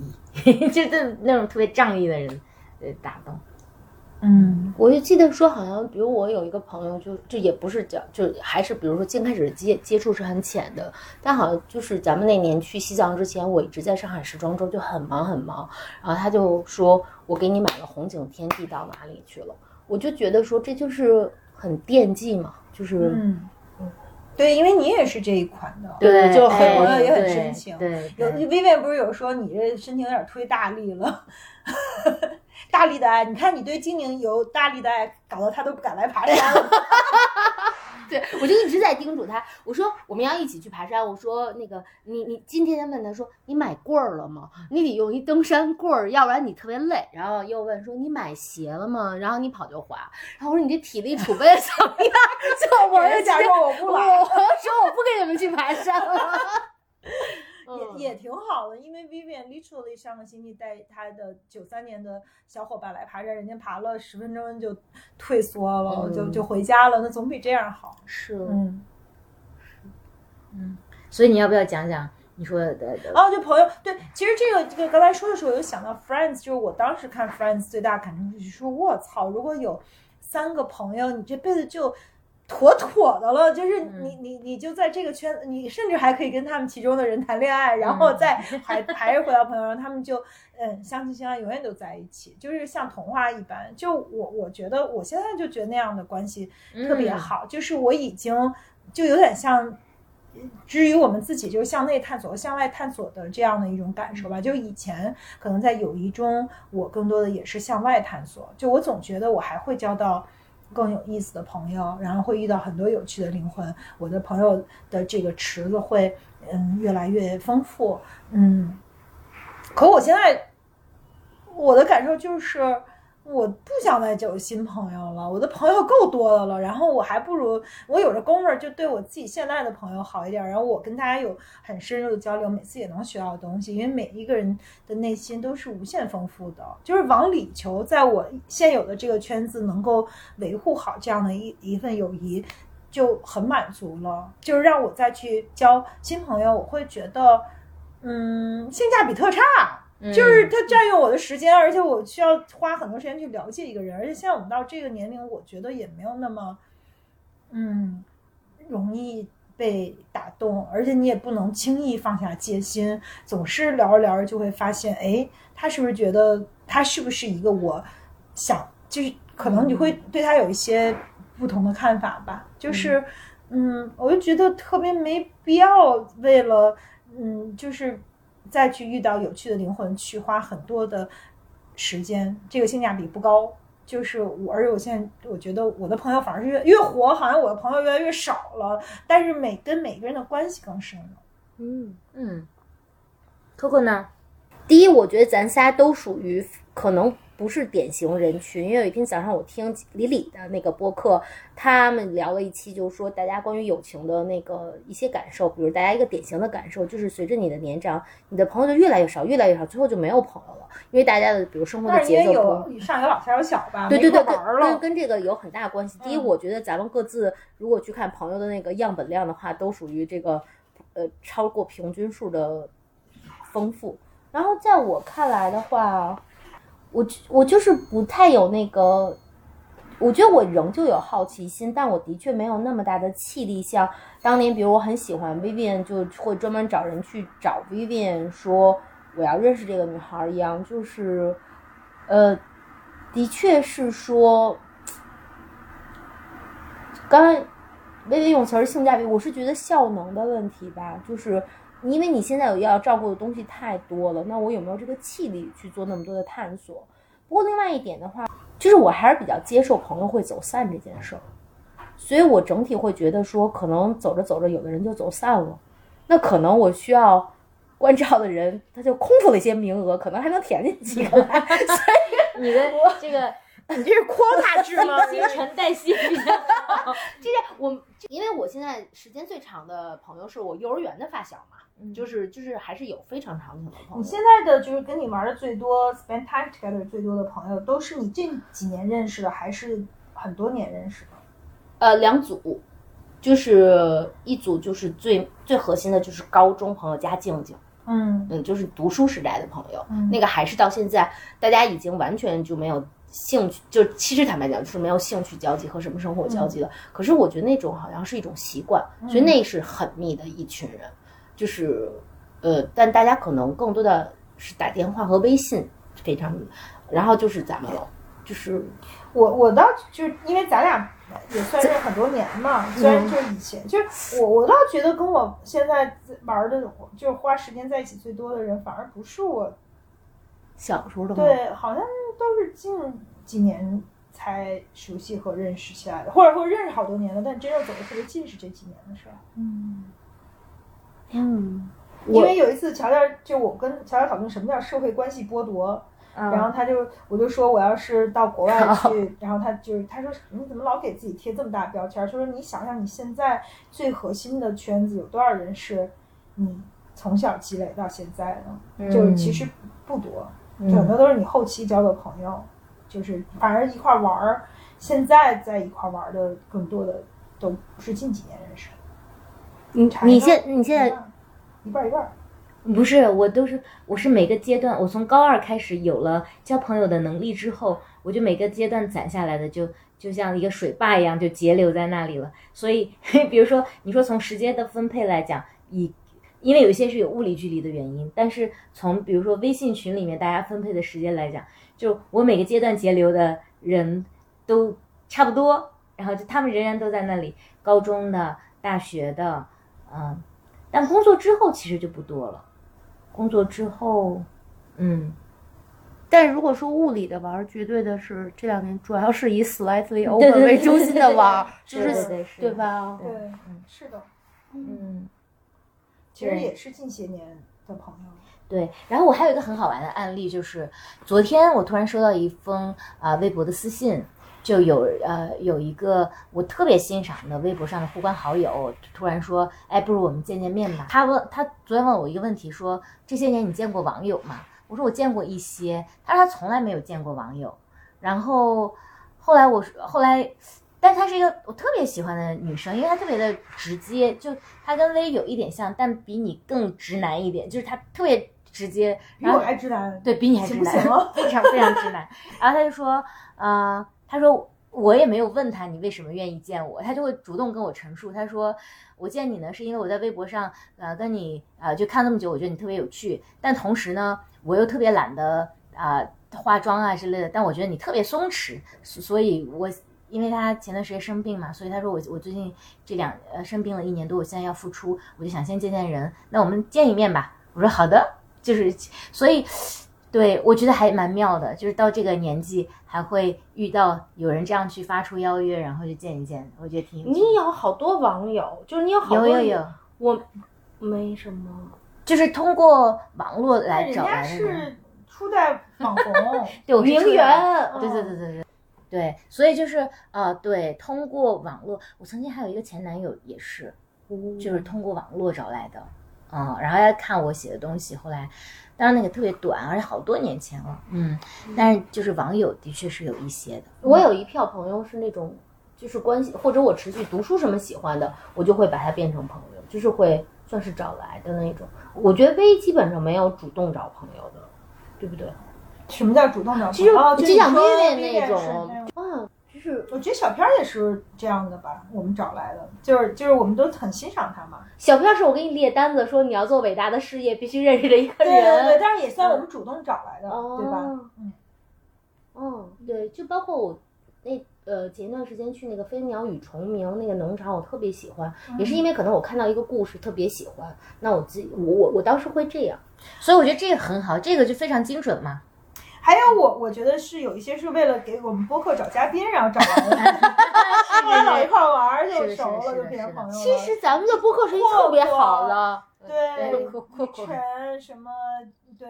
义，(laughs) 就这那种特别仗义的人呃打动。嗯，我就记得说，好像比如我有一个朋友，就这也不是讲，就还是比如说，最开始接接触是很浅的，但好像就是咱们那年去西藏之前，我一直在上海时装周，就很忙很忙。然后他就说我给你买了红景天地到哪里去了，我就觉得说这就是很惦记嘛，就是嗯，对，因为你也是这一款的，对，就很朋友也很深情。对，有 Vivian 不是有说你这深情有点忒大力了。(laughs) 大力的爱，你看你对精灵有大力的爱，搞得他都不敢来爬山了。(laughs) 对，我就一直在叮嘱他，我说我们要一起去爬山。我说那个你你今天问他说你买棍儿了吗？你得用一登山棍儿，要不然你特别累。然后又问说你买鞋了吗？(laughs) 然后你跑就滑。然后我说你这体力储备怎么样？就我就假装我不来，(laughs) 我说我不跟你们去爬山了。也也挺好的，因为 Vivian literally 上个星期带他的九三年的小伙伴来爬山，人家爬了十分钟就退缩了，就就回家了，那总比这样好。是，嗯，嗯，所以你要不要讲讲你说的？哦，就朋友，对，其实这个这个刚才说的时候，我就想到 Friends，就是我当时看 Friends 最大感触就是说，我操，如果有三个朋友，你这辈子就。妥妥的了，就是你你你就在这个圈子，你甚至还可以跟他们其中的人谈恋爱，然后再还还是回到朋友，他们就嗯相亲相爱，永远都在一起，就是像童话一般。就我我觉得我现在就觉得那样的关系特别好，就是我已经就有点像，至于我们自己就是向内探索、向外探索的这样的一种感受吧。就以前可能在友谊中，我更多的也是向外探索，就我总觉得我还会交到。更有意思的朋友，然后会遇到很多有趣的灵魂。我的朋友的这个池子会，嗯，越来越丰富。嗯，可我现在我的感受就是。我不想再交新朋友了，我的朋友够多的了。然后我还不如我有这功夫，就对我自己现在的朋友好一点。然后我跟大家有很深入的交流，每次也能学到东西。因为每一个人的内心都是无限丰富的，就是往里求，在我现有的这个圈子能够维护好这样的一一份友谊，就很满足了。就是让我再去交新朋友，我会觉得，嗯，性价比特差。就是他占用我的时间，而且我需要花很多时间去了解一个人，而且现在我们到这个年龄，我觉得也没有那么，嗯，容易被打动，而且你也不能轻易放下戒心，总是聊着聊着就会发现，哎，他是不是觉得他是不是一个我想，就是可能你会对他有一些不同的看法吧，就是，嗯，我就觉得特别没必要为了，嗯，就是。再去遇到有趣的灵魂，去花很多的时间，这个性价比不高。就是我，而且我现在我觉得我的朋友反而是越越活，好像我的朋友越来越少了，但是每跟每个人的关系更深了。嗯嗯，Coco 呢？第一，我觉得咱仨都属于可能不是典型人群，因为有一天早上我听李李的那个播客，他们聊了一期，就是说大家关于友情的那个一些感受，比如大家一个典型的感受就是随着你的年长，你的朋友就越来越少，越来越少，最后就没有朋友了，因为大家的比如生活的节奏不。有上有老下有小吧，对对对，没跟跟这个有很大关系。第一，嗯我觉得咱们各自如果去看朋友的那个样本量的话，都属于这个呃超过平均数的丰富。然后在我看来的话，我我就是不太有那个，我觉得我仍旧有好奇心，但我的确没有那么大的气力，像当年比如我很喜欢 Vivian，就会专门找人去找 Vivian 说我要认识这个女孩一样，就是呃，的确是说，刚才微微用词儿性价比，我是觉得效能的问题吧，就是因为你现在有要照顾的东西太多了，那我有没有这个气力去做那么多的探索？不过另外一点的话，就是我还是比较接受朋友会走散这件事儿，所以我整体会觉得说，可能走着走着，有的人就走散了，那可能我需要关照的人，他就空出了一些名额，可能还能填进几个来，(laughs) 所以你的这个 (laughs) 你这是 quota 制吗？新陈代谢比较好。这是我因为我现在时间最长的朋友是我幼儿园的发小嘛，就是就是还是有非常长久的朋友。你现在的就是跟你玩的最多，spend time together 最多的朋友，都是你这几年认识的，还是很多年认识的？呃，两组，就是一组就是最最核心的就是高中朋友加静静，嗯。嗯，就是读书时代的朋友，嗯。那个还是到现在大家已经完全就没有兴趣，就其实坦白讲就是没有兴趣交集和什么生活交际了。可是我觉得那种好像是一种习惯，所以那是很密的一群人，就是呃，但大家可能更多的是打电话和微信非常密，然后就是咱们了，就是我我倒就是因为咱俩也算认识很多年嘛，虽然就是以前，就是我我倒觉得跟我现在玩的，就是花时间在一起最多的人，反而不是我，小时候的。对，好像都是近几年才熟悉和认识起来的，或者说认识好多年了，但真正走的特别近是这几年的事儿。嗯嗯，因为有一次乔乔就我跟乔乔讨论什么叫社会关系剥夺，嗯然后他就我就说我要是到国外去，然后他就是他说你怎么老给自己贴这么大标签儿？他说你想想你现在最核心的圈子有多少人是你从小积累到现在的？就是其实不多，很多都是你后期交的朋友，就是反而一块儿玩儿，现在在一块儿玩儿的更多的都不是近几年认识的。你你现你现在一半儿一半儿。不是，我都是我是每个阶段，我从高二开始有了交朋友的能力之后，我就每个阶段攒下来的就就像一个水坝一样，就截留在那里了。所以，(laughs) 比如说你说从时间的分配来讲，以因为有一些是有物理距离的原因，但是从比如说微信群里面大家分配的时间来讲，就我每个阶段截留的人都差不多，然后就他们仍然都在那里，高中的、大学的，嗯，但工作之后其实就不多了。工作之后，嗯，但如果说物理的玩儿，绝对的是这两年主要是以 slightly over 对为中心的玩儿，(laughs) 就是对对对是对吧？对，是的，嗯，其实也是近些年的朋友。对。然后我还有一个很好玩的案例，就是昨天我突然收到一封啊、微博的私信，就有呃有一个我特别欣赏的微博上的互关好友，突然说，哎，不如我们见见面吧。他问他昨天问我一个问题，说这些年你见过网友吗？我说我见过一些，他说他从来没有见过网友。然后后来我说后来。但她是一个我特别喜欢的女生，因为她特别的直接，就她跟薇有一点像，但比你更直男一点，就是她特别直接，然后还直男，对比你还直男，(laughs) 非常非常直男。然后他就说，呃，他说我也没有问他你为什么愿意见我，他就会主动跟我陈述，他说我见你呢是因为我在微博上呃跟你呃就看那么久，我觉得你特别有趣，但同时呢我又特别懒得啊、化妆啊之类的，但我觉得你特别松弛，所以我。因为他前段时间生病嘛，所以他说我我最近这两呃生病了一年多，我现在要复出，我就想先见见人，那我们见一面吧。我说好的，就是所以对我觉得还蛮妙的，就是到这个年纪还会遇到有人这样去发出邀约，然后去见一见，我觉得挺你有好多网友，就是你有好多有有有，我没什么。就是通过网络来找来的人。是初代网红，(laughs) 对，名媛，对对对对对对，所以就是呃，对，通过网络，我曾经还有一个前男友也是，就是通过网络找来的，嗯，然后要看我写的东西，后来，当然那个特别短，而且好多年前了，嗯，但是就是网友的确是有一些的，我有一票朋友是那种，就是关系或者我持续读书什么喜欢的，我就会把他变成朋友，就是会算是找来的那种。我觉得微基本上没有主动找朋友的，对不对？什么叫主动找朋其实？哦就像你说 Vivian 那种那啊，就是我觉得小片儿也是这样的吧，我们找来的，就是就是我们都很欣赏他嘛。小票是我给你列单子，说你要做伟大的事业，必须认识的一个对对人。对，但是也算我们主动找来的，哦，对吧？嗯，哦，对，就包括我那呃前一段时间去那个飞鸟与虫鸣那个农场，我特别喜欢，也是因为可能我看到一个故事特别喜欢，那我自己我我我当时会这样。所以我觉得这个很好，这个就非常精准嘛。还有我我觉得是有一些是为了给我们播客找嘉宾，然后找来的，后来老一块儿玩儿就熟了，就变成朋友了。其实咱们的播客是一特别好的，对对酷酷酷雨辰什么对。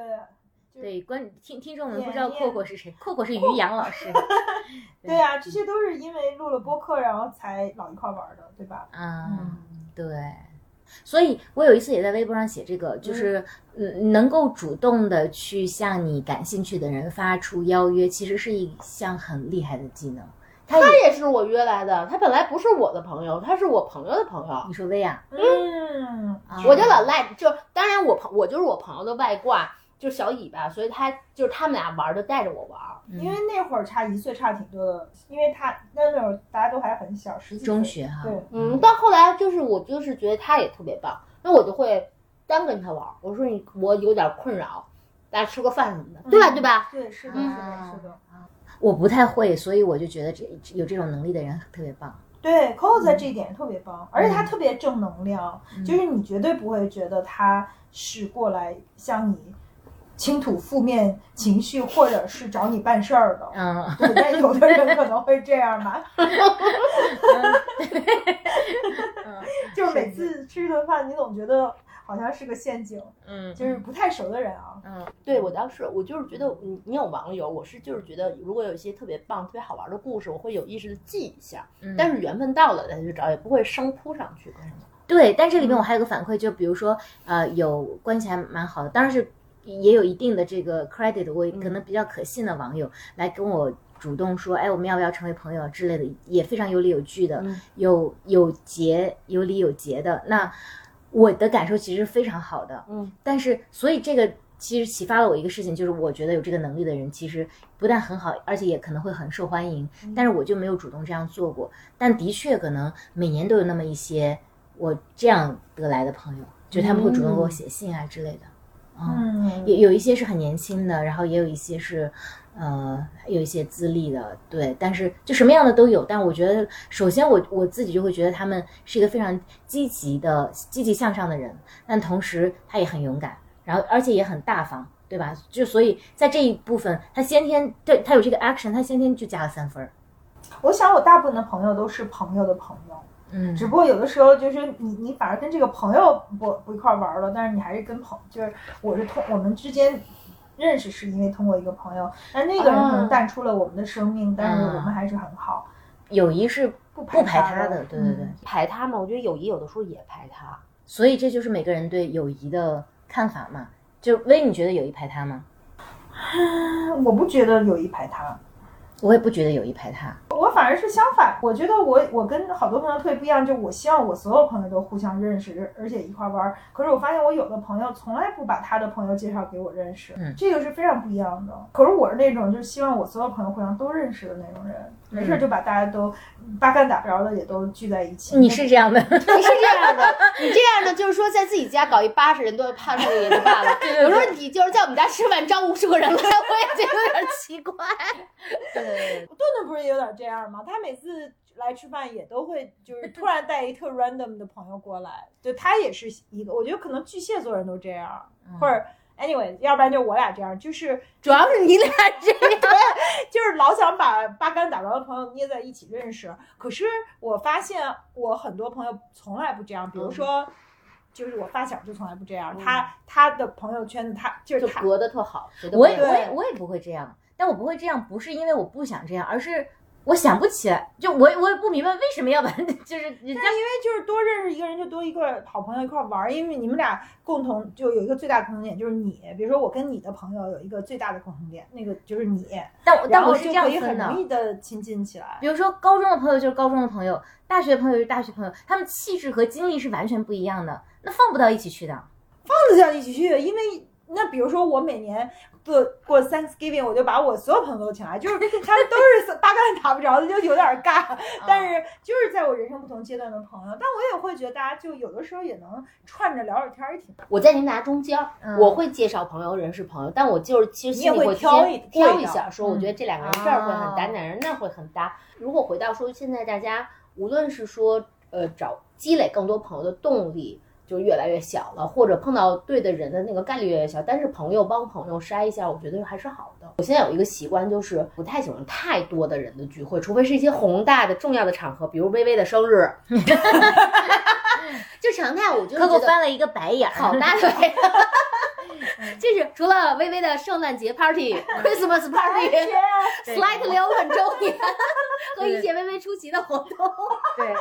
对，观听听众们不知道阔阔是谁，阔阔是于洋老师。对呀、这些都是因为录了播客，然后才老一块儿玩儿的，对吧？啊，嗯对。所以我有一次也在微博上写这个，就是嗯，能够主动的去向你感兴趣的人发出邀约，其实是一项很厉害的技能。他他也，是我约来的，他本来不是我的朋友，他是我朋友的朋友。你说薇娅，嗯，啊我就老赖，就当然我朋我就是我朋友的外挂，就是小尾巴，所以他就是他们俩玩儿就带着我玩因为那会儿差一岁差挺多的，因为他那会儿大家都还很小，十几岁中学哈，对，嗯，到后来就是我就是觉得他也特别棒，那我就会单跟他玩儿。我说你我有点困扰，大家吃个饭什么的，对吧？对吧？对，是的，嗯是的，是的。我不太会，所以我就觉得这有这种能力的人特别棒。对，Coco 在这一点特别棒，而且他嗯特别正能量，就是你绝对不会觉得他是过来像你倾吐负面情绪，或者是找你办事儿的。嗯，对，但有的人可能会这样吧，(laughs) 就是每次吃一顿饭，你总觉得好像是个陷阱，嗯就是不太熟的人啊。嗯，对我当时，我就是觉得你你有网友，我是就是觉得如果有一些特别棒、特别好玩的故事，我会有意识的记一下。嗯但是缘分到了再去找，也不会生扑上去干什么。对，但这里面我还有个反馈，就比如说，呃，有关系还蛮好的，当然是也有一定的这个 credit，我可能比较可信的网友来跟我主动说，哎，我们要不要成为朋友之类的，也非常有理有据的，嗯有有节有理有节的。那我的感受其实非常好的，嗯，但是所以这个其实启发了我一个事情，就是我觉得有这个能力的人其实不但很好，而且也可能会很受欢迎。但是我就没有主动这样做过，但的确可能每年都有那么一些我这样得来的朋友，就他们会主动给我写信啊之类的。嗯，嗯，有有一些是很年轻的，然后也有一些是，呃，有一些资历的，对，但是就什么样的都有。但我觉得，首先我我自己就会觉得他们是一个非常积极的、积极向上的人，但同时他也很勇敢，然后而且也很大方，对吧？就所以在这一部分，他先天对他有这个 action，他先天就加了三分儿。我想我大部分的朋友都是朋友的朋友，嗯只不过有的时候就是你你反而跟这个朋友不不一块玩了，但是你还是跟朋就是我是通我们之间认识是因为通过一个朋友，但那个人可能啊淡出了我们的生命，但是啊我们还是很好，友谊是不不排他他的，对对对。嗯排他嘛，我觉得友谊有的时候也排他。所以这就是每个人对友谊的看法嘛。就薇，你觉得友谊排他吗？(sighs) 我不觉得友谊排他。我也不觉得有意排他。我反而是相反，我觉得我我跟好多朋友特别不一样，就我希望我所有朋友都互相认识，而且一块儿玩儿。可是我发现我有的朋友从来不把他的朋友介绍给我认识，嗯这个是非常不一样的。可是我是那种就是希望我所有朋友互相都认识的那种人，没事儿就把大家都八竿打不着的也都聚在一起。你是这样的，你是这样的，你这样的就是说，在自己家搞一八十人都怕出也就罢了。有时候你就是在我们家吃饭招五十个人来，我也觉得有点奇怪。(laughs) 对，顿顿不是也有点这样吗？他每次来吃饭也都会就是突然带一特 random 的朋友过来，就他也是一个，我觉得可能巨蟹座人都这样，或者 anyway，要不然就我俩这样，就是主要是你俩这样，(laughs) 就是老想把八竿打着的朋友捏在一起认识。可是我发现我很多朋友从来不这样，比如说。就是我发小就从来不这样，他他的朋友圈子他就是他就隔得特好，我也我也我也不会这样，但我不会这样，不是因为我不想这样，而是我想不起来，就我我也不明白为什么要把 (laughs) 就是人家因为就是多认识一个人，就多一个好朋友一块玩儿，因为你们俩共同就有一个最大的共同点，就是你。比如说我跟你的朋友有一个最大的共同点，那个就是你，但我但我是这样可以很容。易的亲近起来。比如说高中的朋友就是高中的朋友，大学的朋友就是大学朋友，他们气质和经历是完全不一样的，那放不到一起去的。放得下一起去，因为那比如说我每年过过 Thanksgiving，我就把我所有朋友都请来，就是他们都是八竿打不着的，就有点尬。但是就是在我人生不同阶段的朋友，但我也会觉得大家就有的时候也能串着聊会天儿，也挺。我在你们俩中间我会介绍朋友认识朋友，但我就是其实心里会挑一挑一下，说我嗯觉得这两个人这儿会很搭，哦哪人那儿会很搭。如果回到说现在大家无论是说呃找积累更多朋友的动力。就越来越小了，或者碰到对的人的那个概率越来越小。但是朋友帮朋友筛一下，我觉得还是好的。我现在有一个习惯，就是不太喜欢太多的人的聚会，除非是一些宏大的、重要的场合，比如微微的生日。(laughs) 就常态，我就翻了一个白眼儿，好大腿。就是除了微微的圣诞节 party、(laughs) Christmas party、Slightly 两万周年 (laughs) 和一些微微出席的活动。(laughs) 对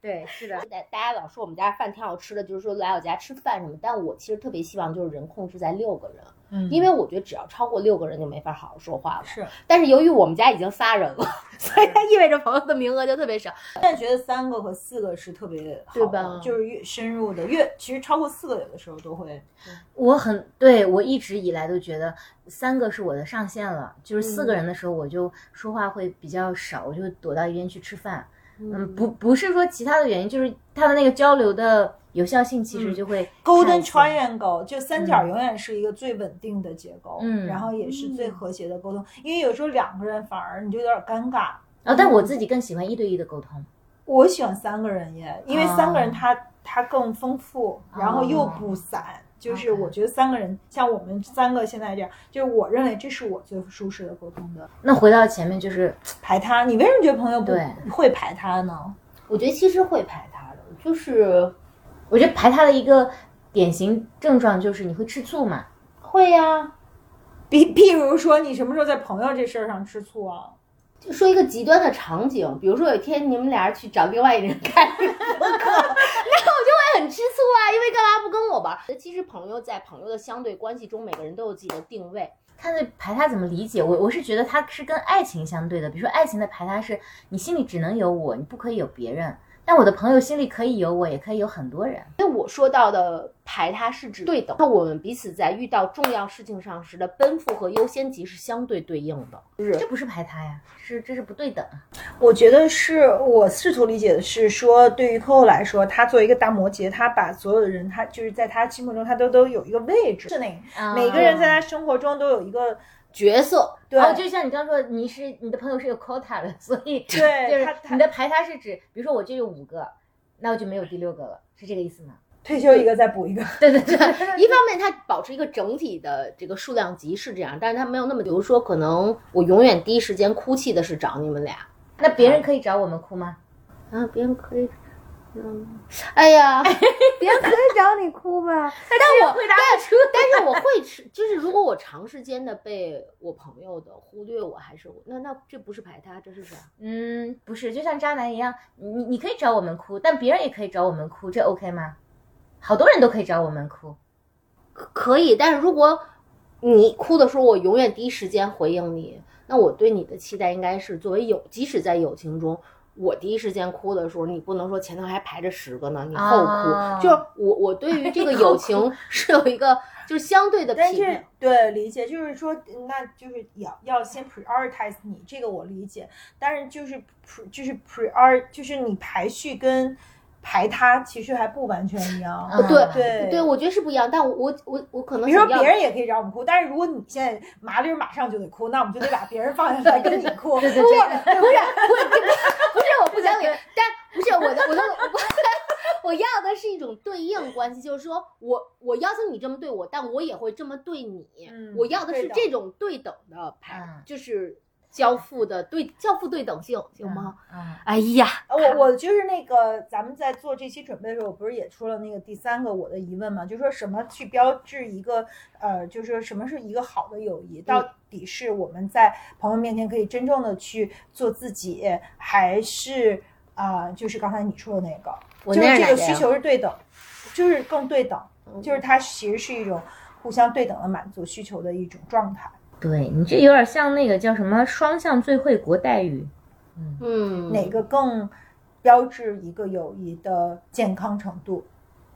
对是的，大大家老说我们家饭挺好吃的，就是说来我家吃饭什么，但我其实特别希望就是人控制在六个人，嗯因为我觉得只要超过六个人就没法好好说话了。是，但是由于我们家已经仨人了，(laughs) 所以它意味着朋友的名额就特别少。现在觉得三个和四个是特别好的，对吧就是越深入的，越其实超过四个有的时候都会。我很对我一直以来都觉得三个是我的上限了，就是四个人的时候我就说话会比较少，我就躲到一边去吃饭。嗯，不不是说其他的原因，就是他的那个交流的有效性其实就会 Golden Triangle 就三角永远是一个最稳定的结构，嗯然后也是最和谐的沟通。因为有时候两个人反而你就有点尴尬。啊，但我自己更喜欢一对一的沟通。我喜欢三个人耶，因为三个人哦他他更丰富，然后又不散。就是我觉得三个人像我们三个现在这样，就是我认为这是我最舒适的沟通的那回到前面就是排他。你为什么觉得朋友不会排他呢？我觉得其实会排他的，就是我觉得排他的一个典型症状就是你会吃醋嘛。会呀、比比如说，你什么时候在朋友这事儿上吃醋啊？就说一个极端的场景，比如说有一天你们俩人去找另外一人开那 (laughs) 我就会很吃醋啊，因为干嘛不跟我玩？其实朋友在朋友的相对关系中，每个人都有自己的定位。看这排他怎么理解？我我是觉得他是跟爱情相对的，比如说爱情的排他是你心里只能有我，你不可以有别人。但我的朋友心里可以有我，也可以有很多人。因为我说到的排他是指对等，那我们彼此在遇到重要事情上时的奔赴和优先级是相对对应的，就是这不是排他呀，是这是不对等。我觉得是我试图理解的是说，对于 Coco 来说，他作为一个大摩羯，他把所有的人，他就是在他心目中，他都都有一个位置。是那啊每个人在他生活中都有一个角色。对、哦，就像你刚说，你是你的朋友是有 quota 的，(laughs) 所以对就是你的排他是指，比如说我就有五个，那我就没有第六个了，是这个意思吗？退休一个再补一个。对对对，(laughs) 一方面，它保持一个整体的这个数量级是这样，但是它没有那么，比如说，可能我永远第一时间哭泣的是找你们俩那别人可以找我们哭吗？啊，别人可以，嗯，哎呀，(laughs) 别人可以找你哭吧，(laughs) 但我回答不出。但是我会吃，就是如果我长时间的被我朋友的忽略我，还是我那那这不是排他，这是啥？嗯，不是，就像渣男一样，你你可以找我们哭，但别人也可以找我们哭，这 OK 吗？好多人都可以找我们哭。可可以，但是如果你哭的时候，我永远第一时间回应你，那我对你的期待应该是作为友，即使在友情中。我第一时间哭的时候，你不能说前头还排着十个呢，你后哭。啊就是我，我对于这个友情 (laughs) 是有一个就是相对的但是。对理解就是说，那就是要要先 prioritize 你，这个我理解。但是就是 pre 就是 prior 就是你排序跟排他其实还不完全一样。嗯对对对，我觉得是不一样，但我我我我可能比如说别人也可以让我们哭，但是如果你现在麻利儿马上就得哭，那我们就得把别人放下来跟你哭。(laughs) 对对不是不是不是不是我不讲理，但不是我的我的我我要的是一种对应关系，就是说我我要求你这么对我，但我也会这么对你。嗯我要的是这种对等的排，嗯就是交付的对交付对等性，行吗？啊，哎呀，呃我我就是那个，咱们在做这期准备的时候，我不是也出了那个第三个我的疑问嘛？就说什么去标志一个呃，就是说什么是一个好的友谊？到底是我们在朋友面前可以真正的去做自己，还是啊、就是刚才你说的那个，我就是这个需求是对等，就是更对等，就是它其实是一种互相对等的满足需求的一种状态。对你这有点像那个叫什么双向最惠国待遇，嗯，哪个更标志一个友谊的健康程度？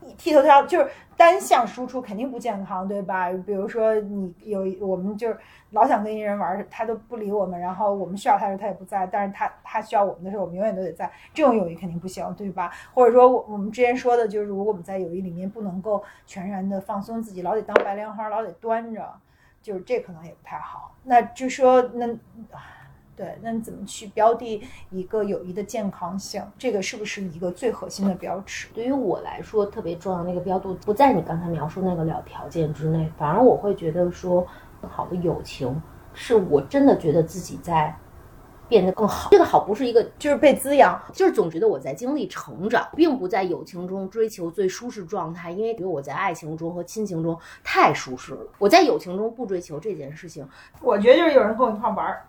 你剃头挑就是单向输出肯定不健康，对吧？比如说你有我们就是老想跟一人玩，他都不理我们，然后我们需要他的时候他也不在，但是他他需要我们的时候，我们永远都得在，这种友谊肯定不行，对吧？或者说我我们之前说的就是，如果我们在友谊里面不能够全然的放松自己，老得当白莲花，老得端着，就是这可能也不太好。那就说那。对，那你怎么去标的一个友谊的健康性？这个是不是一个最核心的标尺？对于我来说特别重要那个标度，不在你刚才描述那个了条件之内，反而我会觉得说，好的友情是我真的觉得自己在变得更好。这个好不是一个，就是被滋养。就是总觉得我在经历成长，并不在友情中追求最舒适状态，因为比如我在爱情中和亲情中太舒适了，我在友情中不追求这件事情。我觉得就是有人跟我一块玩儿，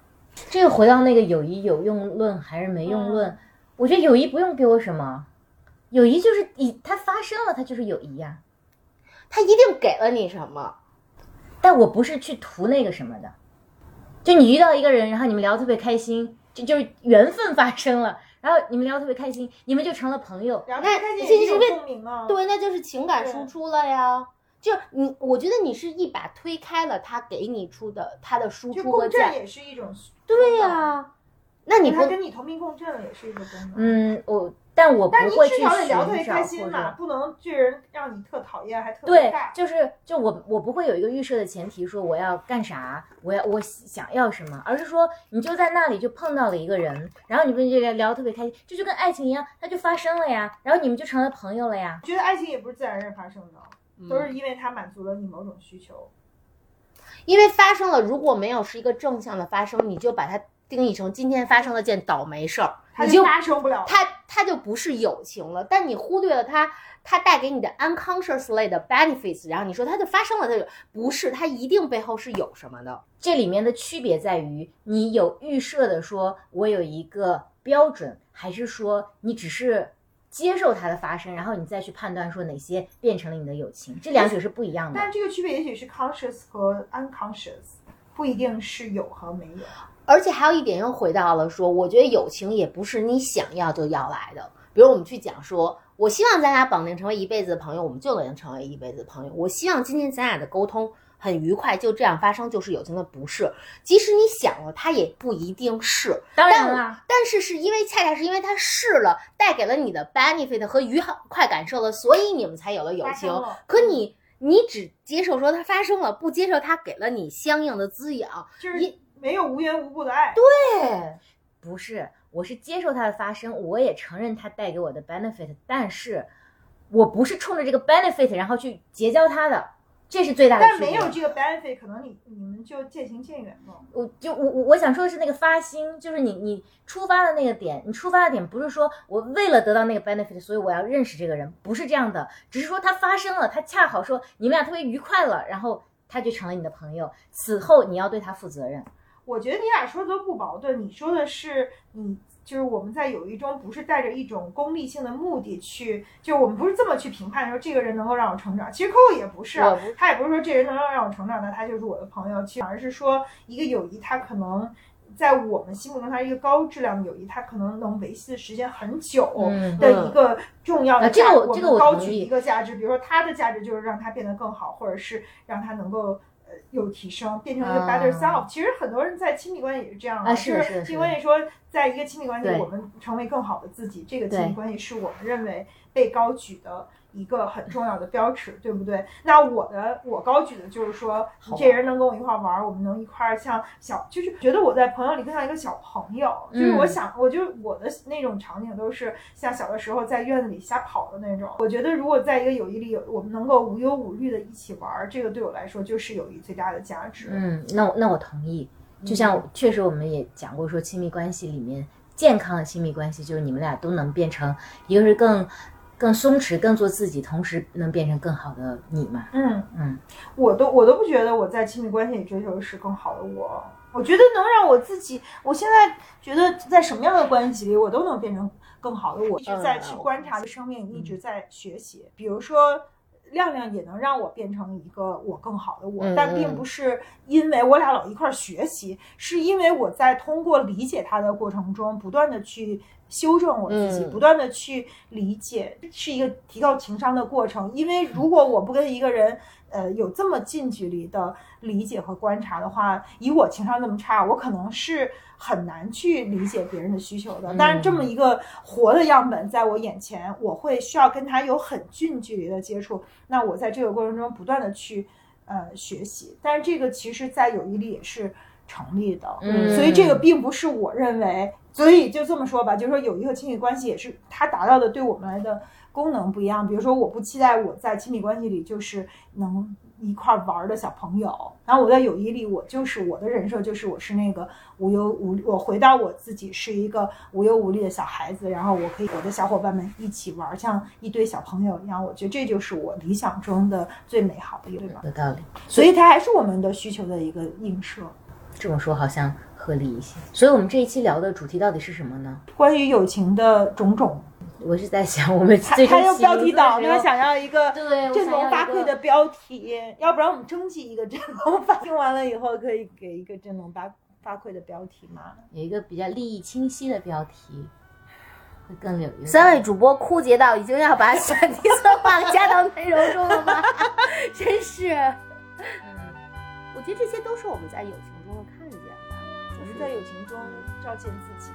这个回到那个友谊有用论还是没用论，我觉得友谊不用给我什么，友谊就是以它发生了，它就是友谊呀、它一定给了你什么？但我不是去图那个什么的，就你遇到一个人，然后你们聊特别开心，就就是缘分发生了，(laughs) 然后你们聊特别开心，你们就成了朋友。然后那开心也有这是共鸣啊。对，那就是情感输出了呀。就你，我觉得你是一把推开了他给你出的他的输出和价。共振也是一种。对呀、那你不他跟你同频共振了，也是一个功能。。嗯，我但我不会去至少得聊特别寻找开心者。不能这人让你特讨厌，还特别对，。就是就我我不会有一个预设的前提，说我要干啥，我要我想要什么，而是说你就在那里就碰到了一个人，然后你们就聊聊特别开心，这就跟爱情一样，它就发生了呀，然后你们就成了朋友了呀。觉得爱情也不是自然而然发生的，嗯都是因为它满足了你某种需求。因为发生了，如果没有是一个正向的发生，你就把它定义成今天发生了件倒霉事儿，它就你就发生不了了。它它就不是友情了。但你忽略了它，它带给你的 unconsciously 的 benefits，然后你说它就发生了，它就不是，它一定背后是有什么的。这里面的区别在于，你有预设的说，我有一个标准，还是说你只是接受它的发生，然后你再去判断说哪些变成了你的友情，这两者是不一样的。但这个区别也许是 conscious 和 unconscious，不一定是有和没有。而且还有一点又回到了说，我觉得友情也不是你想要就要来的。比如我们去讲说，我希望咱俩绑定成为一辈子的朋友，我们就能成为一辈子的朋友。我希望今天咱俩的沟通很愉快，就这样发生就是友情的，不是。即使你想了，它也不一定是。当然了，但是是因为恰恰是因为它是了，带给了你的 benefit 和愉快感受了，所以你们才有了友情。可你你只接受说它发生了，不接受它给了你相应的滋养，就是一没有无缘无故的爱。对。不是，我是接受它的发生，我也承认它带给我的 benefit，但是我不是冲着这个 benefit 然后去结交它的，这是最大的但。没有这个 benefit，可能你你们就渐行渐远了。我就我我我想说的是那个发心，就是你你出发的那个点，你出发的点不是说我为了得到那个 benefit，所以我要认识这个人，不是这样的，只是说它发生了，它恰好说你们俩特别愉快了，然后他就成了你的朋友，此后你要对他负责任。我觉得你俩说的都不矛盾。你说的是你就是我们在友谊中不是带着一种功利性的目的去，就我们不是这么去评判说这个人能够让我成长。其实 Coco 也不是啊，他也不是说这人能让我成长，那他就是我的朋友。其实反而是说一个友谊，他可能。在我们心目中，它是一个高质量的友谊，它可能能维系的时间很久嗯的一个重要的啊这个价值。我这个我们高举一个价值，比如说他的价值就是让他变得更好，或者是让他能够呃有提升，变成一个 better 啊 self。其实很多人在亲密关系也是这样啊是的就是亲密关系说，在一个亲密关系，我们成为更好的自己，这个亲密关系是我们认为被高举的一个很重要的标尺，对不对？那我的我高举的就是说，好这人能跟我一块玩儿，我们能一块儿像小，就是觉得我在朋友里更像一个小朋友，就是我嗯想，我就我的那种场景都是像小的时候在院子里瞎跑的那种。我觉得如果在一个友谊里有我们能够无忧无虑的一起玩儿，这个对我来说就是友谊最大的价值。嗯，那我那我同意，就像确实我们也讲过，说亲密关系里面健康的亲密关系，就是你们俩都能变成一个是更更松弛、更做自己，同时能变成更好的你嘛。嗯嗯，我都我都不觉得我在亲密关系里追求的是更好的我，我觉得能让我自己，我现在觉得在什么样的关系里，我都能变成更好的我，一直在去观察生命，一直在学习。比如说。亮亮也能让我变成一个我更好的我，嗯但并不是因为我俩老一块儿学习，是因为我在通过理解他的过程中，不断的去修正我自己，嗯不断的去理解，是一个提高情商的过程。因为如果我不跟一个人，呃，有这么近距离的理解和观察的话，以我情商那么差，我可能是很难去理解别人的需求的。但是这么一个活的样本在我眼前，我会需要跟他有很近距离的接触。那我在这个过程中不断的去呃学习，但是这个其实在友谊里也是成立的。嗯所以这个并不是我认为，所以就这么说吧，就是说友谊和亲密关系也是它达到的对我们来的功能不一样。比如说，我不期待我在亲密关系里就是能一块玩的小朋友，然后我在友谊里，我就是我的人设就是我是那个无忧无，我回到我自己是一个无忧无虑的小孩子，然后我可以我的小伙伴们一起玩，像一堆小朋友一样。我觉得这就是我理想中的最美好的一个地方。有道理。所以它还是我们的需求的一个映射。这么说好像合理一些。所以我们这一期聊的主题到底是什么呢？关于友情的种种，我是在想，我们他最他要标题党，他想要一个振聋发聩的标题，要不然我们征集一个振聋发，听完了以后可以给一个振聋发发聩的标题吗？有一个比较利益清晰的标题，会更有。有三位主播枯竭到已经要把选题策划加到内容中了吗？(laughs) 真是，嗯，我觉得这些都是我们在友情在友情中照见自己。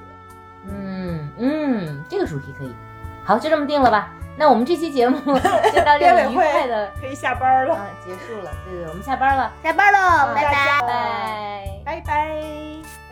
嗯嗯，这个主题可以。好，就这么定了吧。那我们这期节目 (laughs) 就到这里，愉快的 (laughs) 可以下班了，啊结束了。对对，我们下班了，下班喽，拜。拜拜。拜拜。